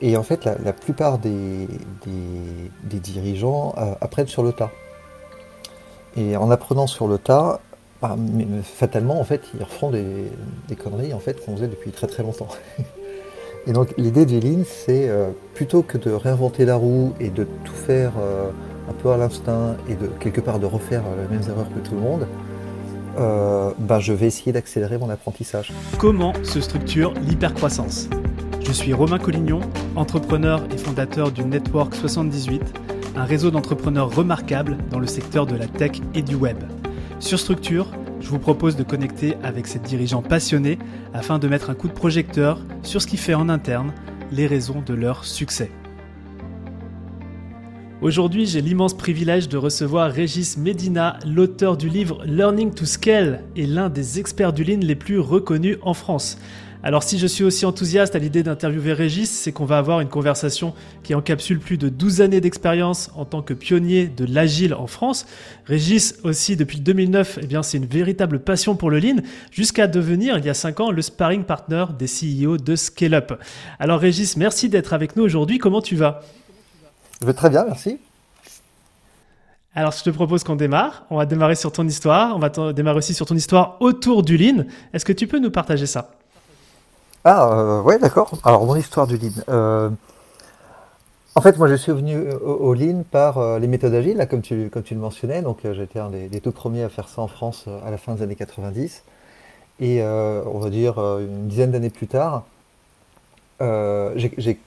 Et en fait, la, plupart des, dirigeants euh, apprennent sur le tas. Et en apprenant sur le tas, bah, fatalement, en fait, ils refont des, conneries en fait, qu'on faisait depuis très très longtemps. Et donc l'idée de Lean, c'est euh, plutôt que de réinventer la roue et de tout faire euh, un peu à l'instinct et de quelque part de refaire les mêmes erreurs que tout le monde, bah, je vais essayer d'accélérer mon apprentissage. Comment se structure l'hypercroissance? Je suis Romain Collignon, entrepreneur et fondateur du Network 78, un réseau d'entrepreneurs remarquables dans le secteur de la tech et du web. Sur Structure, je vous propose de connecter avec ces dirigeants passionnés afin de mettre un coup de projecteur sur ce qui fait en interne les raisons de leur succès. Aujourd'hui, j'ai l'immense privilège de recevoir Régis Medina, l'auteur du livre Learning to Scale et l'un des experts du Lean les plus reconnus en France. Alors si je suis aussi enthousiaste à l'idée d'interviewer Régis, c'est qu'on va avoir une conversation qui encapsule plus de 12 années d'expérience en tant que pionnier de l'agile en France. Régis aussi depuis 2009, eh bien c'est une véritable passion pour le lean jusqu'à devenir il y a 5 ans le sparring partner des CEO de Scale Up. Alors Régis, merci d'être avec nous aujourd'hui. Comment tu vas? Je vais très bien, merci. Alors, je te propose qu'on démarre. On va démarrer sur ton histoire. On va démarrer aussi sur ton histoire autour du lean. Est-ce que tu peux nous partager ça? Ah, euh, ouais, d'accord. Alors, mon histoire du Lean. Euh, en fait, moi, je suis venu au, Lean par euh, les méthodes agiles, là, comme tu, comme tu le mentionnais. Donc, j'étais un des, tout premiers à faire ça en France à la fin des années 90. Et on va dire une dizaine d'années plus tard, j'ai,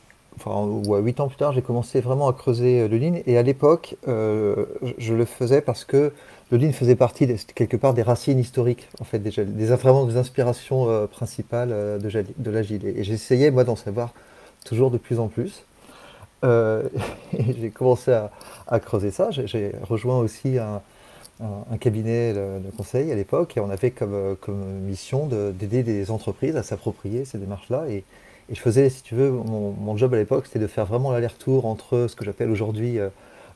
enfin, ou 8 ans plus tard, j'ai commencé vraiment à creuser le Lean. Et à l'époque, je le faisais parce que le lean faisait partie quelque part des racines historiques, en fait, des, des inspirations euh, principales euh, de, l'agile. Et, j'essayais, moi, d'en savoir toujours de plus en plus. Euh, j'ai commencé à, creuser ça. J'ai rejoint aussi un, cabinet de, conseil à l'époque et on avait comme, mission d'aider des entreprises à s'approprier ces démarches-là. Et, je faisais, si tu veux, mon, job à l'époque, c'était de faire vraiment l'aller-retour entre ce que j'appelle aujourd'hui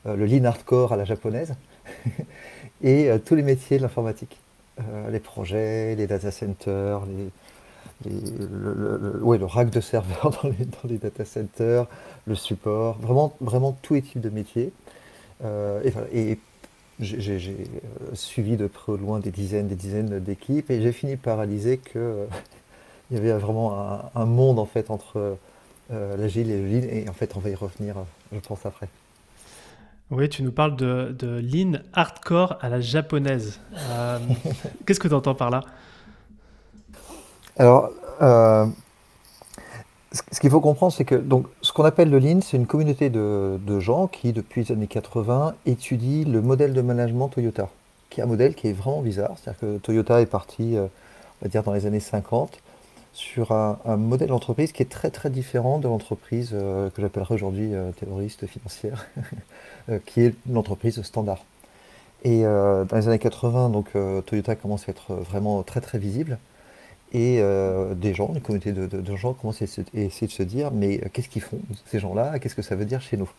le lean hardcore à la japonaise et euh, tous les métiers de l'informatique. Euh, les projets, les data centers, le, rack de serveurs dans les, data centers, le support, vraiment, vraiment tous les types de métiers. Euh, et, j'ai suivi de près ou loin des dizaines, des dizaines d'équipes et j'ai fini par réaliser qu'il il y avait vraiment un, monde en fait entre l'agile et le lean et en fait on va y revenir, je pense après. Oui, tu nous parles de, de lean hardcore à la japonaise. Euh, qu'est-ce que tu entends par là? Alors, euh, ce qu'il faut comprendre, c'est que donc, ce qu'on appelle le lean, c'est une communauté de, de, gens qui, depuis les années 80, étudient le modèle de management Toyota, qui est un modèle qui est vraiment bizarre. C'est-à-dire que Toyota est parti, euh, on va dire, dans les années 50 sur un, modèle d'entreprise qui est très très différent de l'entreprise que j'appellerais aujourd'hui terroriste financière. Euh, qui est l'entreprise standard. Et euh, dans les années 80, donc, euh, Toyota commence à être vraiment très très visible. Et des gens, une communauté de, gens commencent à essayer de se dire mais qu'est-ce qu'ils font ces gens-là? Qu'est-ce que ça veut dire chez nous?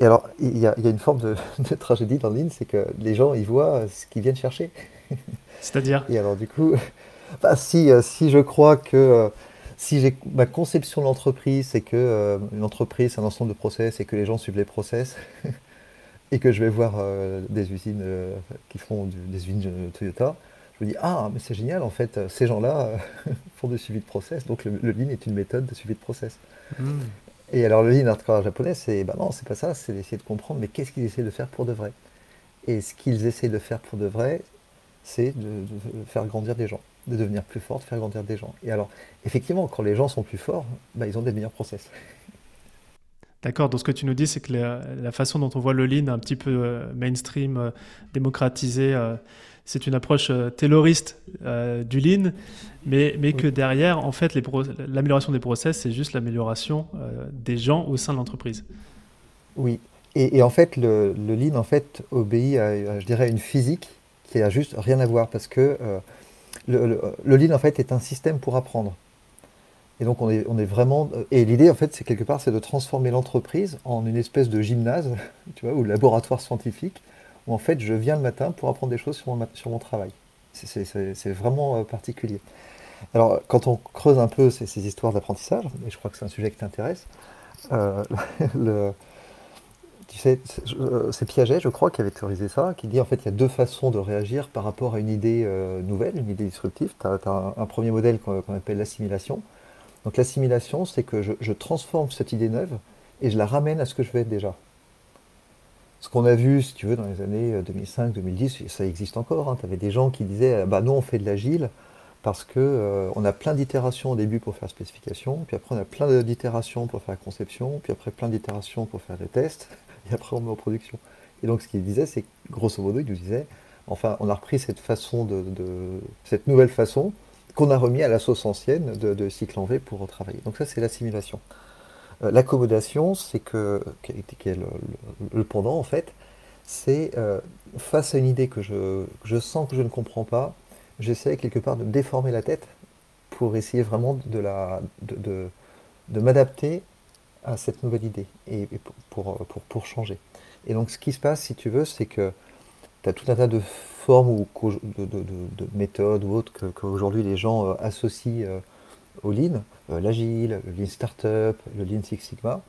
Et alors, il y, a, une forme de, tragédie dans le c'est que les gens, ils voient ce qu'ils viennent chercher. C'est-à-dire? Et alors, du coup, bah, si, si je crois que si j'ai ma conception de l'entreprise, c'est que euh, une entreprise, c'est un ensemble de process et que les gens suivent les process, et que je vais voir euh, des usines euh, qui font des usines Toyota, je me dis ah mais c'est génial en fait, ces gens-là font du suivi de process, donc le, Lean est une méthode de suivi de process. Hmm. Et alors le Lean hardcore japonais, c'est bah non, c'est pas ça, c'est d'essayer de comprendre mais qu'est-ce qu'ils essaient de faire pour de vrai? Et ce qu'ils essaient de faire pour de vrai, c'est de faire grandir des gens de devenir plus fort, de faire grandir des gens. Et alors, effectivement, quand les gens sont plus forts, bah, ils ont des meilleurs process. D'accord, donc ce que tu nous dis, c'est que la, façon dont on voit le lean un petit peu euh, mainstream, euh, démocratisé, euh, c'est une approche tayloriste du lean, mais, mais que derrière, en fait, l'amélioration des process, c'est juste l'amélioration des gens au sein de l'entreprise. Oui, et, en fait, le, le, lean, en fait, obéit à, je dirais, une physique qui a juste rien à voir, parce que le, lean en fait est un système pour apprendre. Et donc on est, vraiment. Euh, et l'idée en fait, c'est quelque part, c'est de transformer l'entreprise en une espèce de gymnase, tu vois, ou laboratoire scientifique, où en fait je viens le matin pour apprendre des choses sur mon, travail. C'est vraiment euh, particulier. Alors quand on creuse un peu ces, histoires d'apprentissage, et je crois que c'est un sujet qui t'intéresse, le, sais, c'est Piaget, je crois, qui avait théorisé ça, qui dit en fait il y a deux façons de réagir par rapport à une idée nouvelle, une idée disruptive. Tu as, un, premier modèle qu'on appelle l'assimilation. Donc l'assimilation, c'est que je, transforme cette idée neuve et je la ramène à ce que je vais être déjà. Ce qu'on a vu, si tu veux, dans les années 2005-2010, ça existe encore. Hein. Tu avais des gens qui disaient bah, Nous, on fait de l'agile parce qu'on euh, on a plein d'itérations au début pour faire spécification, puis après, on a plein d'itérations pour faire conception, puis après, plein d'itérations pour faire les tests, et après, on met en production. Et donc, ce qu'il disait, c'est grosso modo, il nous disait Enfin, on a repris cette façon de, cette nouvelle façon qu'on a remis à la sauce ancienne de, cycle en V pour travailler. Donc, ça, c'est l'assimilation. Euh, l'accommodation, c'est que, qui est le, pendant en fait, c'est euh, face à une idée que je, je, sens que je ne comprends pas, j'essaie quelque part de déformer la tête pour essayer vraiment de, la, de, de, m'adapter à cette nouvelle idée et, pour, pour, pour, changer. Et donc ce qui se passe, si tu veux, c'est que tu as tout un tas de formes ou de, de méthodes ou autres qu'aujourd'hui les gens euh, associent au Lean, euh, l'Agile, le Lean Startup, le Lean Six Sigma,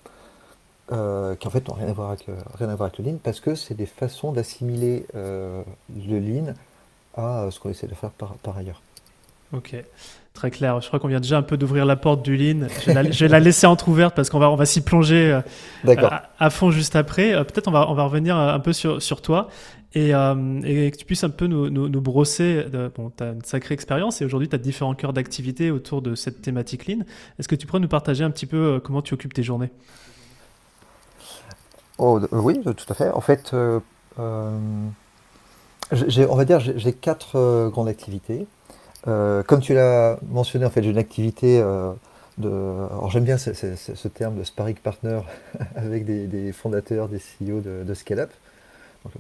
euh, qui en fait n'ont rien, à voir avec, rien à voir avec le Lean, parce que c'est des façons d'assimiler euh, le Lean à ce qu'on essaie de faire par, par ailleurs. Ok, très clair. Je crois qu'on vient déjà un peu d'ouvrir la porte du Lean. Je vais la, laisser entrouverte parce qu'on va, on va s'y plonger à, à, fond juste après. Peut-être on va, on va revenir un peu sur, sur toi euh, et, que tu puisses un peu nous, nous, brosser. bon, tu as une sacrée expérience et aujourd'hui, tu as différents cœurs d'activité autour de cette thématique Lean. Est-ce que tu pourrais nous partager un petit peu euh, comment tu occupes tes journées? Oh, euh, Oui, tout à fait. En fait, on va dire, j'ai quatre grandes activités. Comme tu l'as mentionné, en fait, j'ai une activité de. Alors, j'aime bien ce, terme de sparring partner avec des, fondateurs, des CEO de, de Scale Up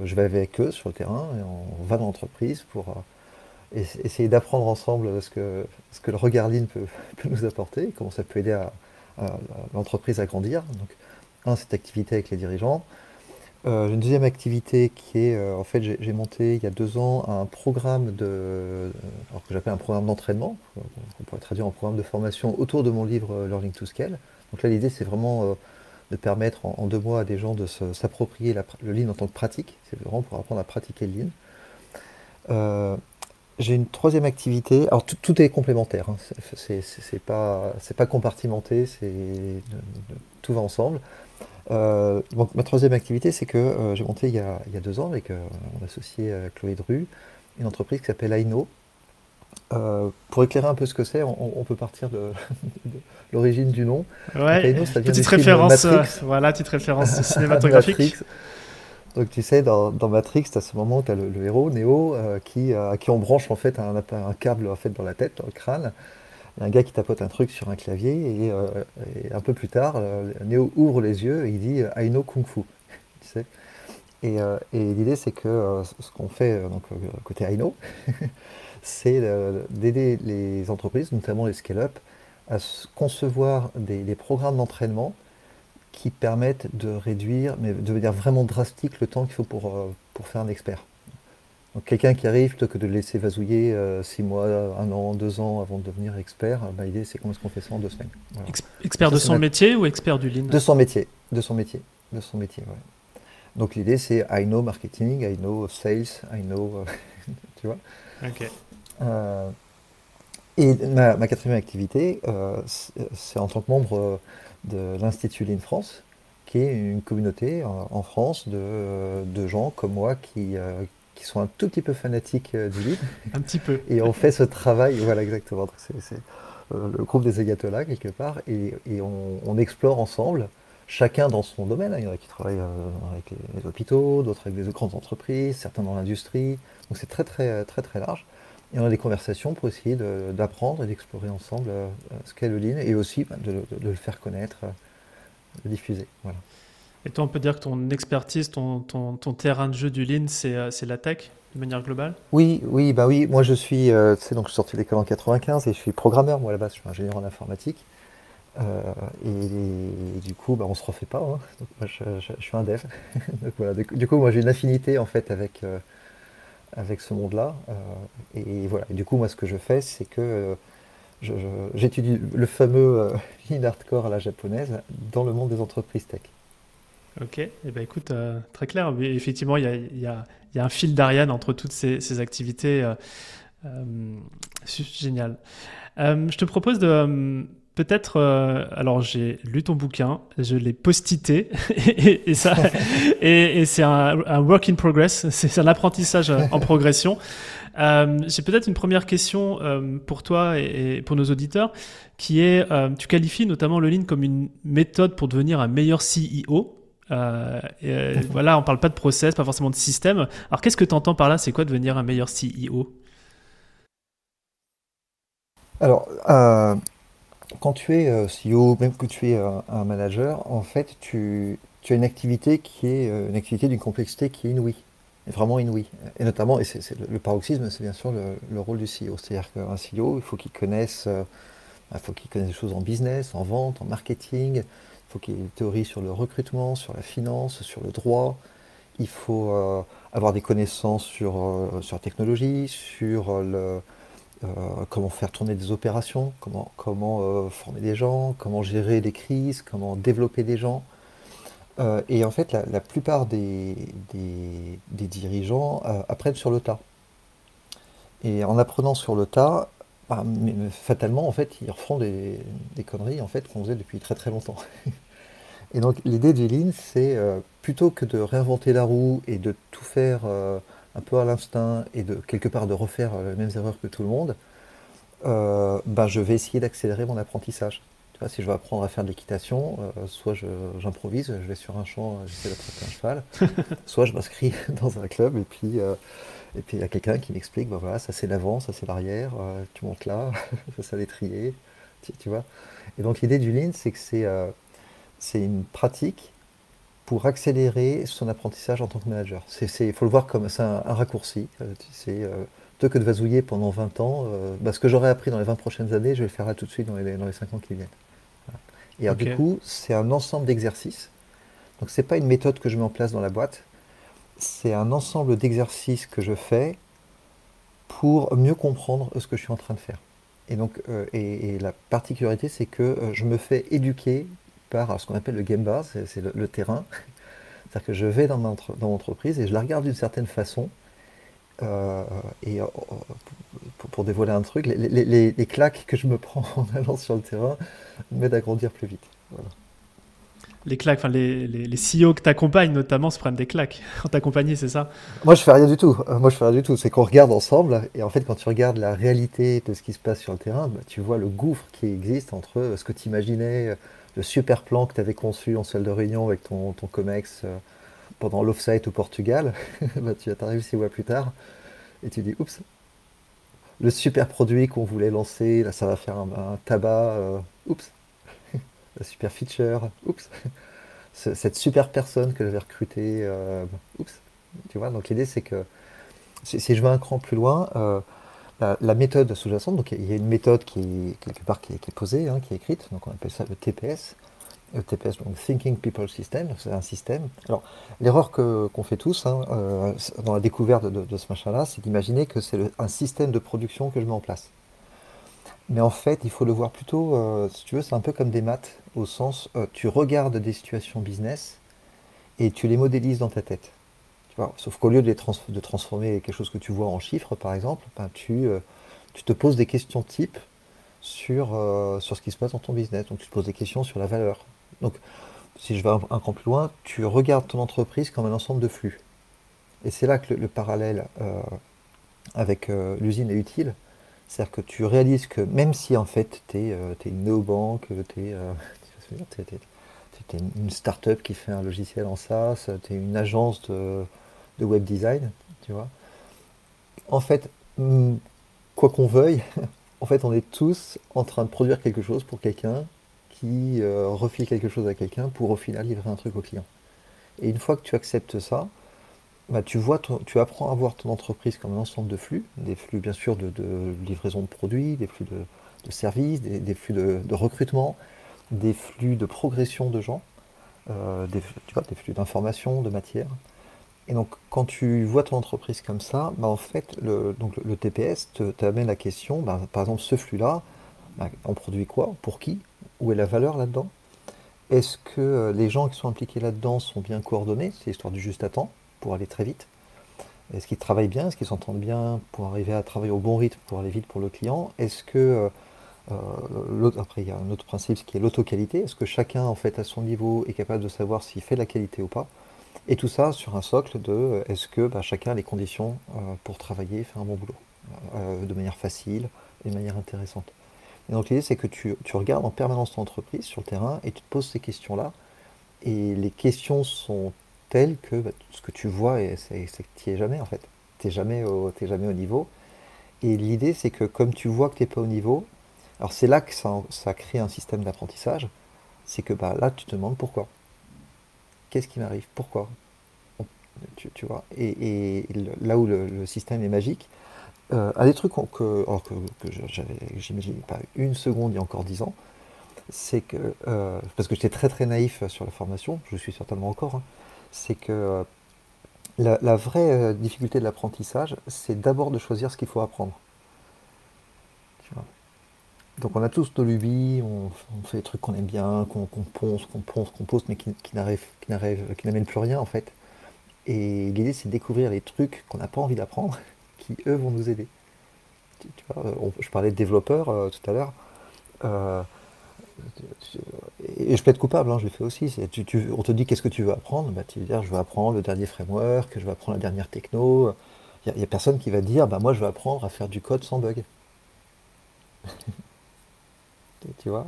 je vais avec eux sur le terrain et on va dans l'entreprise pour euh, essayer d'apprendre ensemble ce que, ce que le regard ligne peut, nous apporter, comment ça peut aider à, l'entreprise à grandir. Donc, un, cette activité avec les dirigeants. Euh, une deuxième activité qui est, euh, en fait, j'ai monté il y a deux ans un programme de, alors que j'appelle un programme d'entraînement, qu'on pourrait traduire en programme de formation autour de mon livre Learning to Scale. Donc là, l'idée, c'est vraiment de permettre en, deux mois à des gens de s'approprier le lean en tant que pratique. C'est vraiment pour apprendre à pratiquer le lean. Euh, j'ai une troisième activité. Alors tout, est complémentaire. Hein. C'est pas pas compartimenté. Tout va ensemble. Euh, donc ma troisième activité, c'est que euh, j'ai monté il y, a, il y, a, deux ans avec mon associé Chloé Dru une entreprise qui s'appelle Aino, euh, pour éclairer un peu ce que c'est, on, peut partir de, l'origine du nom. Ouais. petite référence, euh, voilà, petite référence cinématographique. Donc tu sais, dans, Matrix, tu as ce moment où tu as le, héros, Neo, euh, qui, à qui on branche en fait un, un, câble en fait, dans la tête, dans le crâne. Un gars qui tapote un truc sur un clavier et, un peu plus tard, Neo ouvre les yeux et il dit I know Kung Fu. sais? Et, l'idée c'est que ce qu'on fait côté I c'est d'aider les entreprises, notamment les scale-up, à concevoir des, programmes d'entraînement qui permettent de réduire, mais de manière vraiment drastique, le temps qu'il faut euh, pour faire un expert. Donc quelqu'un qui arrive, plutôt que de le laisser vasouiller euh, six mois, un an, deux ans avant de devenir expert, bah, l'idée c'est comment est-ce qu'on fait ça en deux semaines. expert de son métier ou expert du lean? De son métier, de son métier, de son métier, Donc l'idée c'est I know marketing, I know sales, I know, tu vois. Ok. Euh, et ma, quatrième activité, euh, c'est en tant que membre euh, de l'Institut Lean France, qui est une communauté en, France de, de, gens comme moi qui, qui sont un tout petit peu fanatiques du lean. Un petit peu. Et on fait ce travail, voilà exactement. C'est le groupe des ayatollahs quelque part, et, et on, on, explore ensemble, chacun dans son domaine. Il y en a qui travaillent avec les, hôpitaux, d'autres avec des grandes entreprises, certains dans l'industrie. Donc c'est très très très très large. Et on a des conversations pour essayer d'apprendre et d'explorer ensemble euh, ce qu'est le Lean et aussi bah, de, le faire connaître, euh, le diffuser. Voilà. Et toi, on peut dire que ton expertise, ton, terrain de jeu du Lean, c'est euh, la tech de manière globale? Oui, oui, bah oui. Moi, je suis, euh, donc sorti de l'école en 95 et je suis programmeur. Moi, à la base, je suis ingénieur en informatique. et, du coup, bah, on se refait pas. Hein. Donc, moi, je, suis un dev. donc, voilà. du, coup, moi, j'ai une affinité en fait avec avec ce monde-là. Euh, et voilà. du coup, moi, ce que je fais, c'est que j'étudie le fameux euh, lean hardcore à la japonaise dans le monde des entreprises tech. Ok, et eh ben écoute, euh, très clair. Mais effectivement, il y a, y, a, y a, un fil d'Ariane entre toutes ces, ces activités. Euh, euh génial. je te propose de peut-être. alors, j'ai lu ton bouquin, je l'ai postité, et, et, ça, et, et c'est un, un, work in progress. C'est un apprentissage en progression. Euh, J'ai peut-être une première question euh, pour toi et, et, pour nos auditeurs, qui est, euh, tu qualifies notamment le Lean comme une méthode pour devenir un meilleur CEO. Euh, et, voilà, on parle pas de process, pas forcément de système. Alors, qu'est-ce que tu entends par là? C'est quoi devenir un meilleur CEO Alors, quand tu es CEO, même que tu es un manager, en fait, tu, as une activité qui est une activité d'une complexité qui est inouïe vraiment inouï. Et notamment, et c'est, le, paroxysme, c'est bien sûr le, rôle du CEO. C'est-à-dire qu'un CEO, il faut qu'il connaisse, euh, il faut qu'il connaisse des choses en business, en vente, en marketing. Il faut qu'il ait une théorie sur le recrutement, sur la finance, sur le droit. Il faut euh, avoir des connaissances sur, euh, sur la technologie, sur le, comment faire tourner des opérations, comment, comment former des gens, comment gérer des crises, comment développer des gens. Euh, et en fait, la, plupart des, des, dirigeants euh, apprennent sur le tas. Et en apprenant sur le tas, bah, fatalement, en fait, ils refont des, conneries en fait, qu'on faisait depuis très très longtemps. et donc, l'idée du Lean, c'est euh, plutôt que de réinventer la roue et de tout faire un peu à l'instinct et de quelque part de refaire les mêmes erreurs que tout le monde, bah, je vais essayer d'accélérer mon apprentissage si je veux apprendre à faire de l'équitation, euh, soit j'improvise, je, vais sur un champ, euh, j'essaie d'attraper un cheval, soit je m'inscris dans un club et puis euh, et puis il y a quelqu'un qui m'explique, bah voilà, ça c'est l'avant, ça c'est l'arrière, tu montes là, ça c'est l'étrier, tu, tu, vois. Et donc l'idée du Lean, c'est que c'est c'est une pratique pour accélérer son apprentissage en tant que manager. Il faut le voir comme un, un, raccourci. C'est plutôt que de vasouiller pendant 20 ans, bah, ce que j'aurais appris dans les 20 prochaines années, je vais le faire là tout de suite dans les, dans les 5 ans qui viennent. Et alors, du coup, c'est un ensemble d'exercices. Donc, ce n'est pas une méthode que je mets en place dans la boîte. C'est un ensemble d'exercices que je fais pour mieux comprendre ce que je suis en train de faire. Et donc, euh, et, la particularité, c'est que euh, je me fais éduquer par ce qu'on appelle le game bar, c'est le, terrain. C'est-à-dire que je vais dans, dans mon entreprise et je la regarde d'une certaine façon. Euh, et pour, dévoiler un truc, les, les, claques que je me prends en allant sur le terrain m'aident à grandir plus vite. Les claques, enfin les, les, CEO que tu accompagnes notamment se prennent des claques quand t'accompagnes, c'est ça? Moi je fais rien du tout. Euh, moi je fais rien du tout. C'est qu'on regarde ensemble et en fait quand tu regardes la réalité de ce qui se passe sur le terrain, bah, tu vois le gouffre qui existe entre euh, ce que tu imaginais, le super plan que tu avais conçu en salle de réunion avec ton, ton COMEX pendant l'offsite au Portugal. bah, tu arrives six mois plus tard et tu dis oups, le super produit qu'on voulait lancer, ça va faire un, tabac, euh, oups, super feature, oups, cette super personne que j'avais recrutée, euh, oups, tu vois, donc l'idée c'est que si, je vais un cran plus loin, euh, la, méthode sous-jacente, donc il y a une méthode qui quelque part qui est, posée, hein, qui est écrite, donc on appelle ça le TPS, TPS, donc Thinking People System, c'est un système. Alors, l'erreur qu'on fait tous hein, euh, dans la découverte de, ce machin-là, c'est d'imaginer que c'est un système de production que je mets en place. Mais en fait, il faut le voir plutôt, euh, si tu veux, c'est un peu comme des maths, au sens, euh, tu regardes des situations business et tu les modélises dans ta tête. Tu vois Sauf qu'au lieu de, de, transformer quelque chose que tu vois en chiffres, par exemple, ben, tu, tu te poses des questions type sur, sur ce qui se passe dans ton business. Donc tu te poses des questions sur la valeur, donc, si je vais un, cran plus loin, tu regardes ton entreprise comme un ensemble de flux. Et c'est là que le, parallèle euh, avec euh, l'usine est utile. C'est-à-dire que tu réalises que même si en fait tu es, euh, une néobanque, tu es, une start-up qui fait un logiciel en SaaS, tu es une agence de, web design, tu vois. En fait, hmm, quoi qu'on veuille, en fait on est tous en train de produire quelque chose pour quelqu'un qui euh, quelque chose à quelqu'un pour au final livrer un truc au client. Et une fois que tu acceptes ça, bah, tu, vois tu apprends à voir ton entreprise comme un ensemble de flux, des flux bien sûr de, livraison de produits, des flux de, services, des, flux de, recrutement, des flux de progression de gens, euh, des, flux d'informations, de matière. Et donc quand tu vois ton entreprise comme ça, bah, en fait le, donc, le, TPS t'amène la question, bah, par exemple ce flux-là, on produit quoi? Pour qui? Où est la valeur là-dedans? Est-ce que les gens qui sont impliqués là-dedans sont bien coordonnés? C'est l'histoire du juste à temps pour aller très vite. Est-ce qu'ils travaillent bien? Est-ce qu'ils s'entendent bien pour arriver à travailler au bon rythme, pour aller vite pour le client? Est-ce que euh, après il y a un autre principe qui est l'autocalité. Est-ce que chacun en fait à son niveau est capable de savoir s'il fait de la qualité ou pas? Et tout ça sur un socle de est-ce que bah, chacun a les conditions euh, pour travailler faire un bon boulot euh, de manière facile et de manière intéressante? Et donc l'idée c'est que tu, regardes en permanence ton entreprise sur le terrain et tu te poses ces questions-là. Et les questions sont tel que bah, ce que tu vois, c'est que tu n'y es jamais en fait. Tu n'es jamais, au, jamais au niveau. Et l'idée, c'est que comme tu vois que tu n'es pas au niveau, alors c'est là que ça, ça, crée un système d'apprentissage, c'est que bah, là, tu te demandes pourquoi. Qu'est-ce qui m'arrive? Pourquoi? Tu, vois et, là où le, système est magique, euh, un des trucs que, que, que j'imagine pas une seconde il y a encore dix ans, c'est que, euh, parce que j'étais très très naïf sur la formation, je suis certainement encore, hein, c'est que euh, la, vraie euh, difficulté de l'apprentissage, c'est d'abord de choisir ce qu'il faut apprendre. Donc on a tous nos lubies, on, fait des trucs qu'on aime bien, qu'on ponce, qu'on ponce, qu'on pose, mais qui, qui n'amènent plus rien en fait. Et l'idée c'est de découvrir les trucs qu'on n'a pas envie d'apprendre, qui eux vont nous aider. je parlais de développeurs euh, tout à l'heure et je peux être coupable, hein, je le fais aussi. on te dit qu'est-ce que tu veux apprendre? Bah, Tu veux dire je veux apprendre le dernier framework, je veux apprendre la dernière techno. Il n'y a, personne qui va dire bah, moi je veux apprendre à faire du code sans bug. tu vois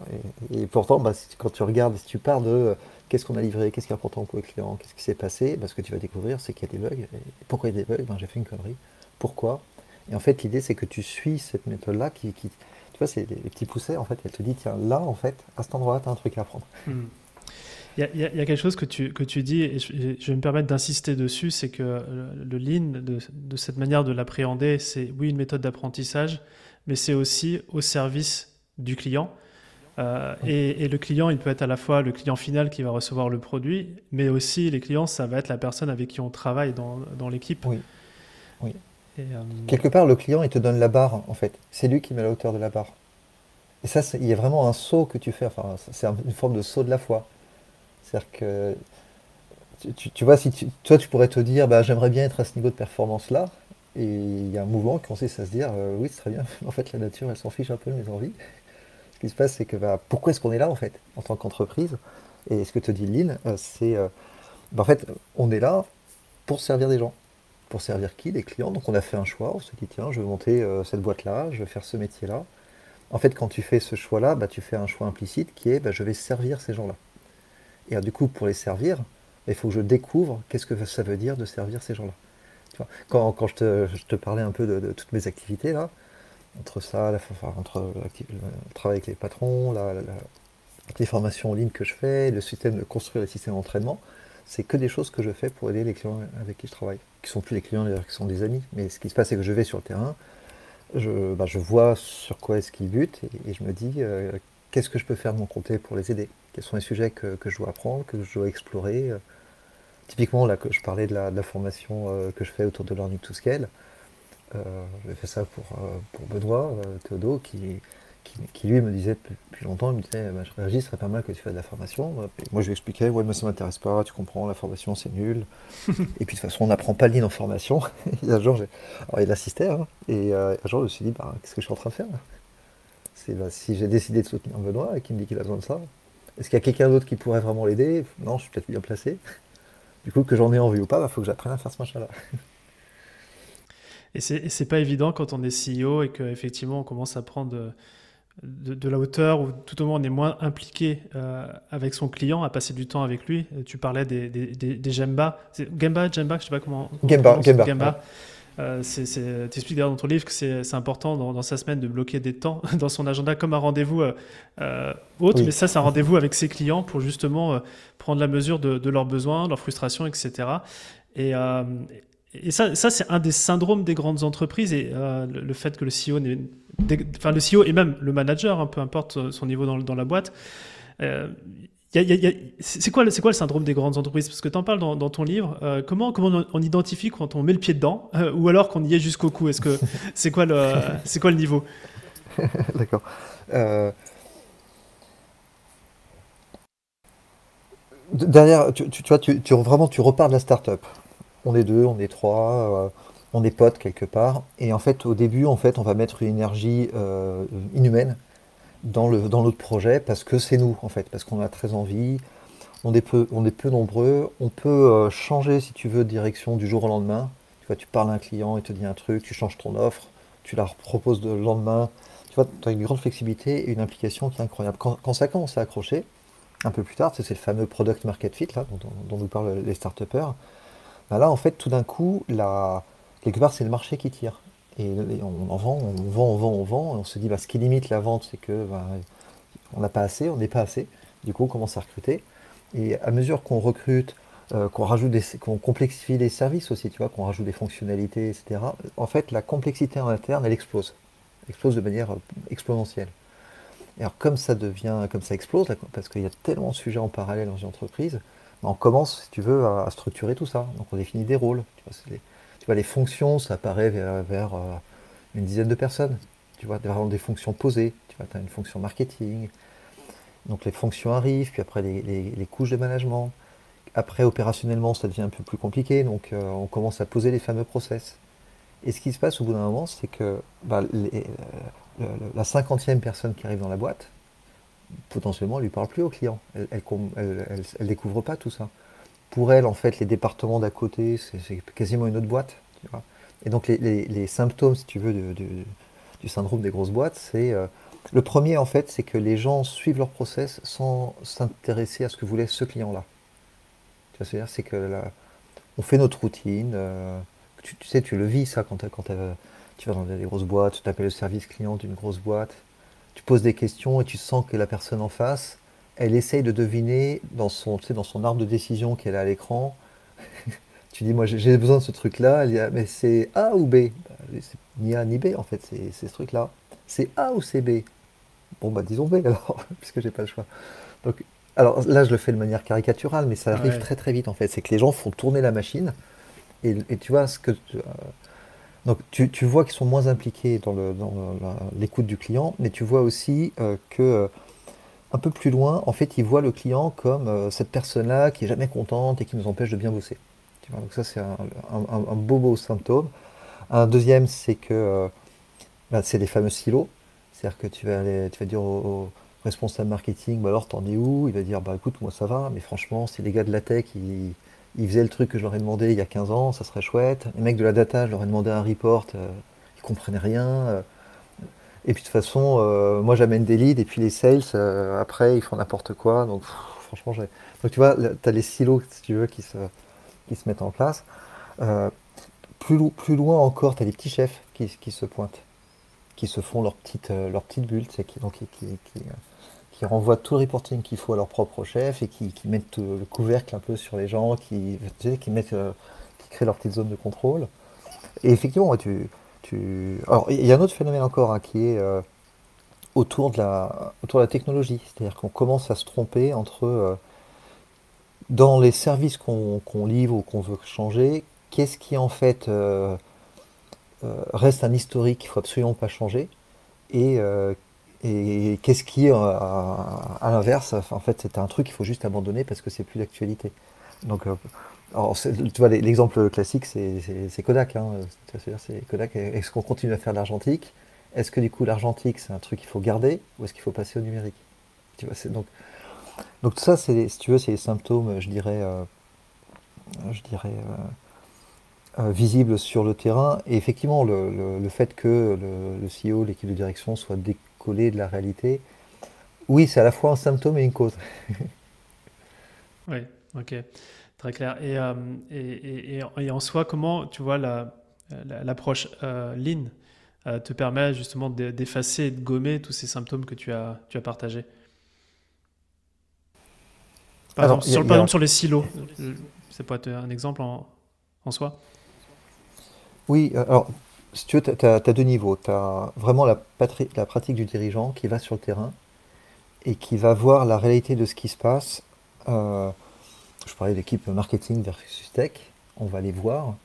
et, pourtant, bah, quand tu regardes, si tu pars de euh, qu'est-ce qu'on a livré, qu'est-ce qui est important pour le client, qu'est-ce qui s'est passé, bah, ce que tu vas découvrir, c'est qu'il y a des bugs. Pourquoi il y a des bugs? Ben, J'ai fait une connerie. Pourquoi? Et en fait, l'idée, c'est que tu suis cette méthode-là qui, vois, c'est les, petits poussets, en fait, elle te dit, tiens, là, en fait, à cet endroit-là, tu as un truc à apprendre. Hmm. Il y, a, quelque chose que tu, que tu dis, et je, vais me permettre d'insister dessus, c'est que le, lean, de, de, cette manière de l'appréhender, c'est oui une méthode d'apprentissage, mais c'est aussi au service du client. Euh, et, le client, il peut être à la fois le client final qui va recevoir le produit, mais aussi les clients, ça va être la personne avec qui on travaille dans, dans l'équipe. Oui. oui. Euh, Quelque part, le client, il te donne la barre, en fait. C'est lui qui met la hauteur de la barre. Et ça, il y a vraiment un saut que tu fais. Enfin, c'est une forme de saut de la foi. C'est-à-dire que, tu, vois, si toi, tu pourrais te dire, bah, j'aimerais bien être à ce niveau de performance-là. Et il y a un mouvement qui consiste à se dire, euh, oui, c'est très bien. en fait, la nature, elle s'en fiche un peu de mes envies. Ce qui se passe, c'est que, bah, pourquoi est-ce qu'on est là, en fait, en tant qu'entreprise? Et ce que te dit Lynn, euh, c'est, bah, en fait, on est là pour servir des gens pour servir qui? Les clients. Donc on a fait un choix, on se dit tiens, je veux monter euh, cette boîte-là, je vais faire ce métier-là. En fait, quand tu fais ce choix-là, bah, tu fais un choix implicite qui est bah, je vais servir ces gens-là. Et du coup, pour les servir, il faut que je découvre qu'est-ce que ça veut dire de servir ces gens-là. Quand, quand je, te, je, te, parlais un peu de, toutes mes activités, là, entre ça, entre le travail avec les patrons, la, les formations en ligne que je fais, le système de construire les systèmes d'entraînement, c'est que des choses que je fais pour aider les clients avec qui je travaille, qui sont plus les clients d'ailleurs, qui sont des amis. Mais ce qui se passe, c'est que je vais sur le terrain, je, bah, je vois sur quoi est-ce qu'ils butent et, je me dis euh, qu'est-ce que je peux faire de mon côté pour les aider? Quels sont les sujets que, je dois apprendre, que je dois explorer? Typiquement, là, je parlais de la, formation euh, que je fais autour de Learning to Scale. Euh, j'ai fait ça pour, pour Benoît Théodo, qui, qui, lui me disait depuis longtemps, il me disait, bah, je réagis, ce serait pas mal que tu fasses de la formation. moi je lui expliquais, ouais, moi ça m'intéresse pas, tu comprends, la formation c'est nul. et puis de toute façon, on n'apprend pas le ligne en formation. et un jour, Alors, il assistait, hein, et euh, un jour je me suis dit, bah, qu'est-ce que je suis en train de faire C'est bah, si j'ai décidé de soutenir Benoît et qu'il me dit qu'il a besoin de ça, est-ce qu'il y a quelqu'un d'autre qui pourrait vraiment l'aider? Non, je suis peut-être bien placé. Du coup, que j'en ai envie ou pas, il bah, faut que j'apprenne à faire ce machin-là. Et c'est pas évident quand on est CEO et qu'effectivement on commence à prendre de, la hauteur, ou tout au moins on est moins impliqué euh, avec son client, à passer du temps avec lui. Tu parlais des, des, des, Gemba. Gemba, Gemba, je sais pas comment. Gemba, Gemba. Euh, tu expliques d'ailleurs dans ton livre que c'est important dans, sa semaine de bloquer des temps dans son agenda comme un rendez-vous euh, autre, mais ça c'est un rendez-vous avec ses clients pour justement prendre la mesure de, de, leurs besoins, leurs frustrations, etc. Et, et ça, ça c'est un des syndromes des grandes entreprises et euh, le, fait que le CEO, enfin le CEO et même le manager, hein, peu importe son niveau dans, dans la boîte, euh, c'est quoi, quoi le syndrome des grandes entreprises? Parce que tu en parles dans, ton livre. Euh, comment, comment on, identifie quand on met le pied dedans ou alors qu'on y est jusqu'au cou? Est-ce que c'est quoi le c'est quoi le niveau? D'accord. Euh, derrière, tu, vois, tu, vraiment, tu repars de la start-up. On est deux, on est trois, euh, on est potes quelque part. Et en fait, au début, en fait, on va mettre une énergie euh, inhumaine dans, le, dans notre projet parce que c'est nous, en fait, parce qu'on a très envie. On est, peu, nombreux. On peut changer, si tu veux, de direction du jour au lendemain. Tu parles à un client, il te dit un truc, tu changes ton offre, tu la proposes le lendemain. Tu vois, tu as une grande flexibilité et une implication qui est incroyable. Quand, ça commence à accrocher, un peu plus tard, c'est le fameux product market fit là, dont, nous parlent les start-upers. Bah là, en fait, tout d'un coup, quelque part, c'est le marché qui tire. Et, on en vend, on vend, on vend, on vend. Et on se dit, bah, ce qui limite la vente, c'est que bah, on n'a pas assez, on n'est pas assez. Du coup, on commence à recruter. Et à mesure qu'on recrute, euh, qu'on rajoute des, qu'on complexifie les services aussi, tu vois, qu'on rajoute des fonctionnalités, etc. En fait, la complexité en interne, elle explose, explose de manière euh, exponentielle. Et alors, comme ça devient, comme ça explose, parce qu'il y a tellement de sujets en parallèle dans une entreprise, on commence, si tu veux, à, structurer tout ça. Donc, on définit des rôles. Tu vois, les, fonctions, ça apparaît vers, euh, une dizaine de personnes. Tu vois, vraiment des fonctions posées. Tu vois, as une fonction marketing. Donc, les fonctions arrivent, puis après, les, les couches de management. Après, opérationnellement, ça devient un peu plus compliqué, donc euh, on commence à poser les fameux process. Et ce qui se passe au bout d'un moment, c'est que bah, euh, la cinquantième personne qui arrive dans la boîte, potentiellement, elle ne lui parle plus au client. Elle ne découvre pas tout ça. Pour elle, en fait, les départements d'à côté, c'est quasiment une autre boîte. Et donc, les, symptômes, si tu veux, du syndrome des grosses boîtes, c'est... Euh, le premier, en fait, c'est que les gens suivent leur process sans s'intéresser à ce que voulait ce client-là. Vois, c'est que là, on fait notre routine. Euh, tu, sais, tu le vis ça quand, quand tu vas dans des grosses boîtes, tu appelles le service client d'une grosse boîte, tu poses des questions et tu sens que la personne en face, elle essaye de deviner dans son, tu sais, dans son arbre de décision qu'elle a à l'écran. tu dis, moi j'ai besoin de ce truc-là. Ah, mais c'est A ou B? Bah, C'est ni A ni B en fait, c'est ce truc-là. C'est A ou c'est B? Bon, bah disons B alors, puisque j'ai pas le choix. Donc alors là, je le fais de manière caricaturale, mais ça arrive très très vite en fait. C'est que les gens font tourner la machine et, tu vois ce que. Euh, donc tu, vois qu'ils sont moins impliqués dans, l'écoute du client, mais tu vois aussi euh, que euh, un peu plus loin, en fait, ils voient le client comme cette personne-là qui est jamais contente et qui nous empêche de bien bosser. donc ça, c'est un, beau beau symptôme. Un deuxième, c'est que bah, c'est les fameux silos. C'est-à-dire que tu vas, aller, tu vas dire au responsable marketing, bah alors t'en es où? Il va dire bah écoute moi ça va, mais franchement si les gars de la tech ils, faisaient le truc que je leur ai demandé il y a 15 ans, ça serait chouette. Les mecs de la data, je leur ai demandé un report, euh, ils comprenaient rien. Euh. et puis de toute façon, euh, moi j'amène des leads et puis les sales après ils font n'importe quoi. Donc franchement j'ai. Donc tu vois, tu as les silos si tu veux qui se, qui se mettent en place. plus, plus loin encore, tu as les petits chefs qui, qui, se pointent, qui se font leur petite, leur petite bulle, qui, donc, renvoient tout le reporting qu'il faut à leur propre chef et qui, mettent le couvercle un peu sur les gens, qui, qui, mettent, euh, qui créent leur petite zone de contrôle. Et effectivement, tu, tu... Alors, il y a un autre phénomène encore hein, qui est euh, autour, de la, autour de la technologie. C'est-à-dire qu'on commence à se tromper entre, euh, dans les services qu'on livre ou qu'on veut changer, qu'est-ce qui en fait reste un historique qu'il ne faut absolument pas changer et et qu'est-ce qui, euh, à, l'inverse, en fait, c'est un truc qu'il faut juste abandonner parce que c'est plus d'actualité. Donc, euh, tu vois, l'exemple classique, c'est Kodak. Hein, c'est Kodak. Est-ce qu'on continue à faire de l'argentique? Est-ce que du coup, l'argentique, c'est un truc qu'il faut garder ou est-ce qu'il faut passer au numérique? Donc, donc ça, c'est, si tu veux, c'est les symptômes, je dirais, euh, je dirais visibles sur le terrain. Et effectivement, le, fait que le, le CEO, l'équipe de direction soit dé de la réalité. Oui, c'est à la fois un symptôme et une cause. oui, ok, très clair. Euh, et, et, en soi, comment tu vois l'approche la, euh, Lean euh, te permet justement d'effacer et de gommer tous ces symptômes que tu as, tu as partagés? Par, exemple, sur, par exemple, sur les silos, c'est pas un exemple en, en soi? Oui, alors si tu veux, tu as, deux niveaux. Tu as vraiment la, pratique du dirigeant qui va sur le terrain et qui va voir la réalité de ce qui se passe. Euh, je parlais d'équipe marketing versus tech, on va aller voir.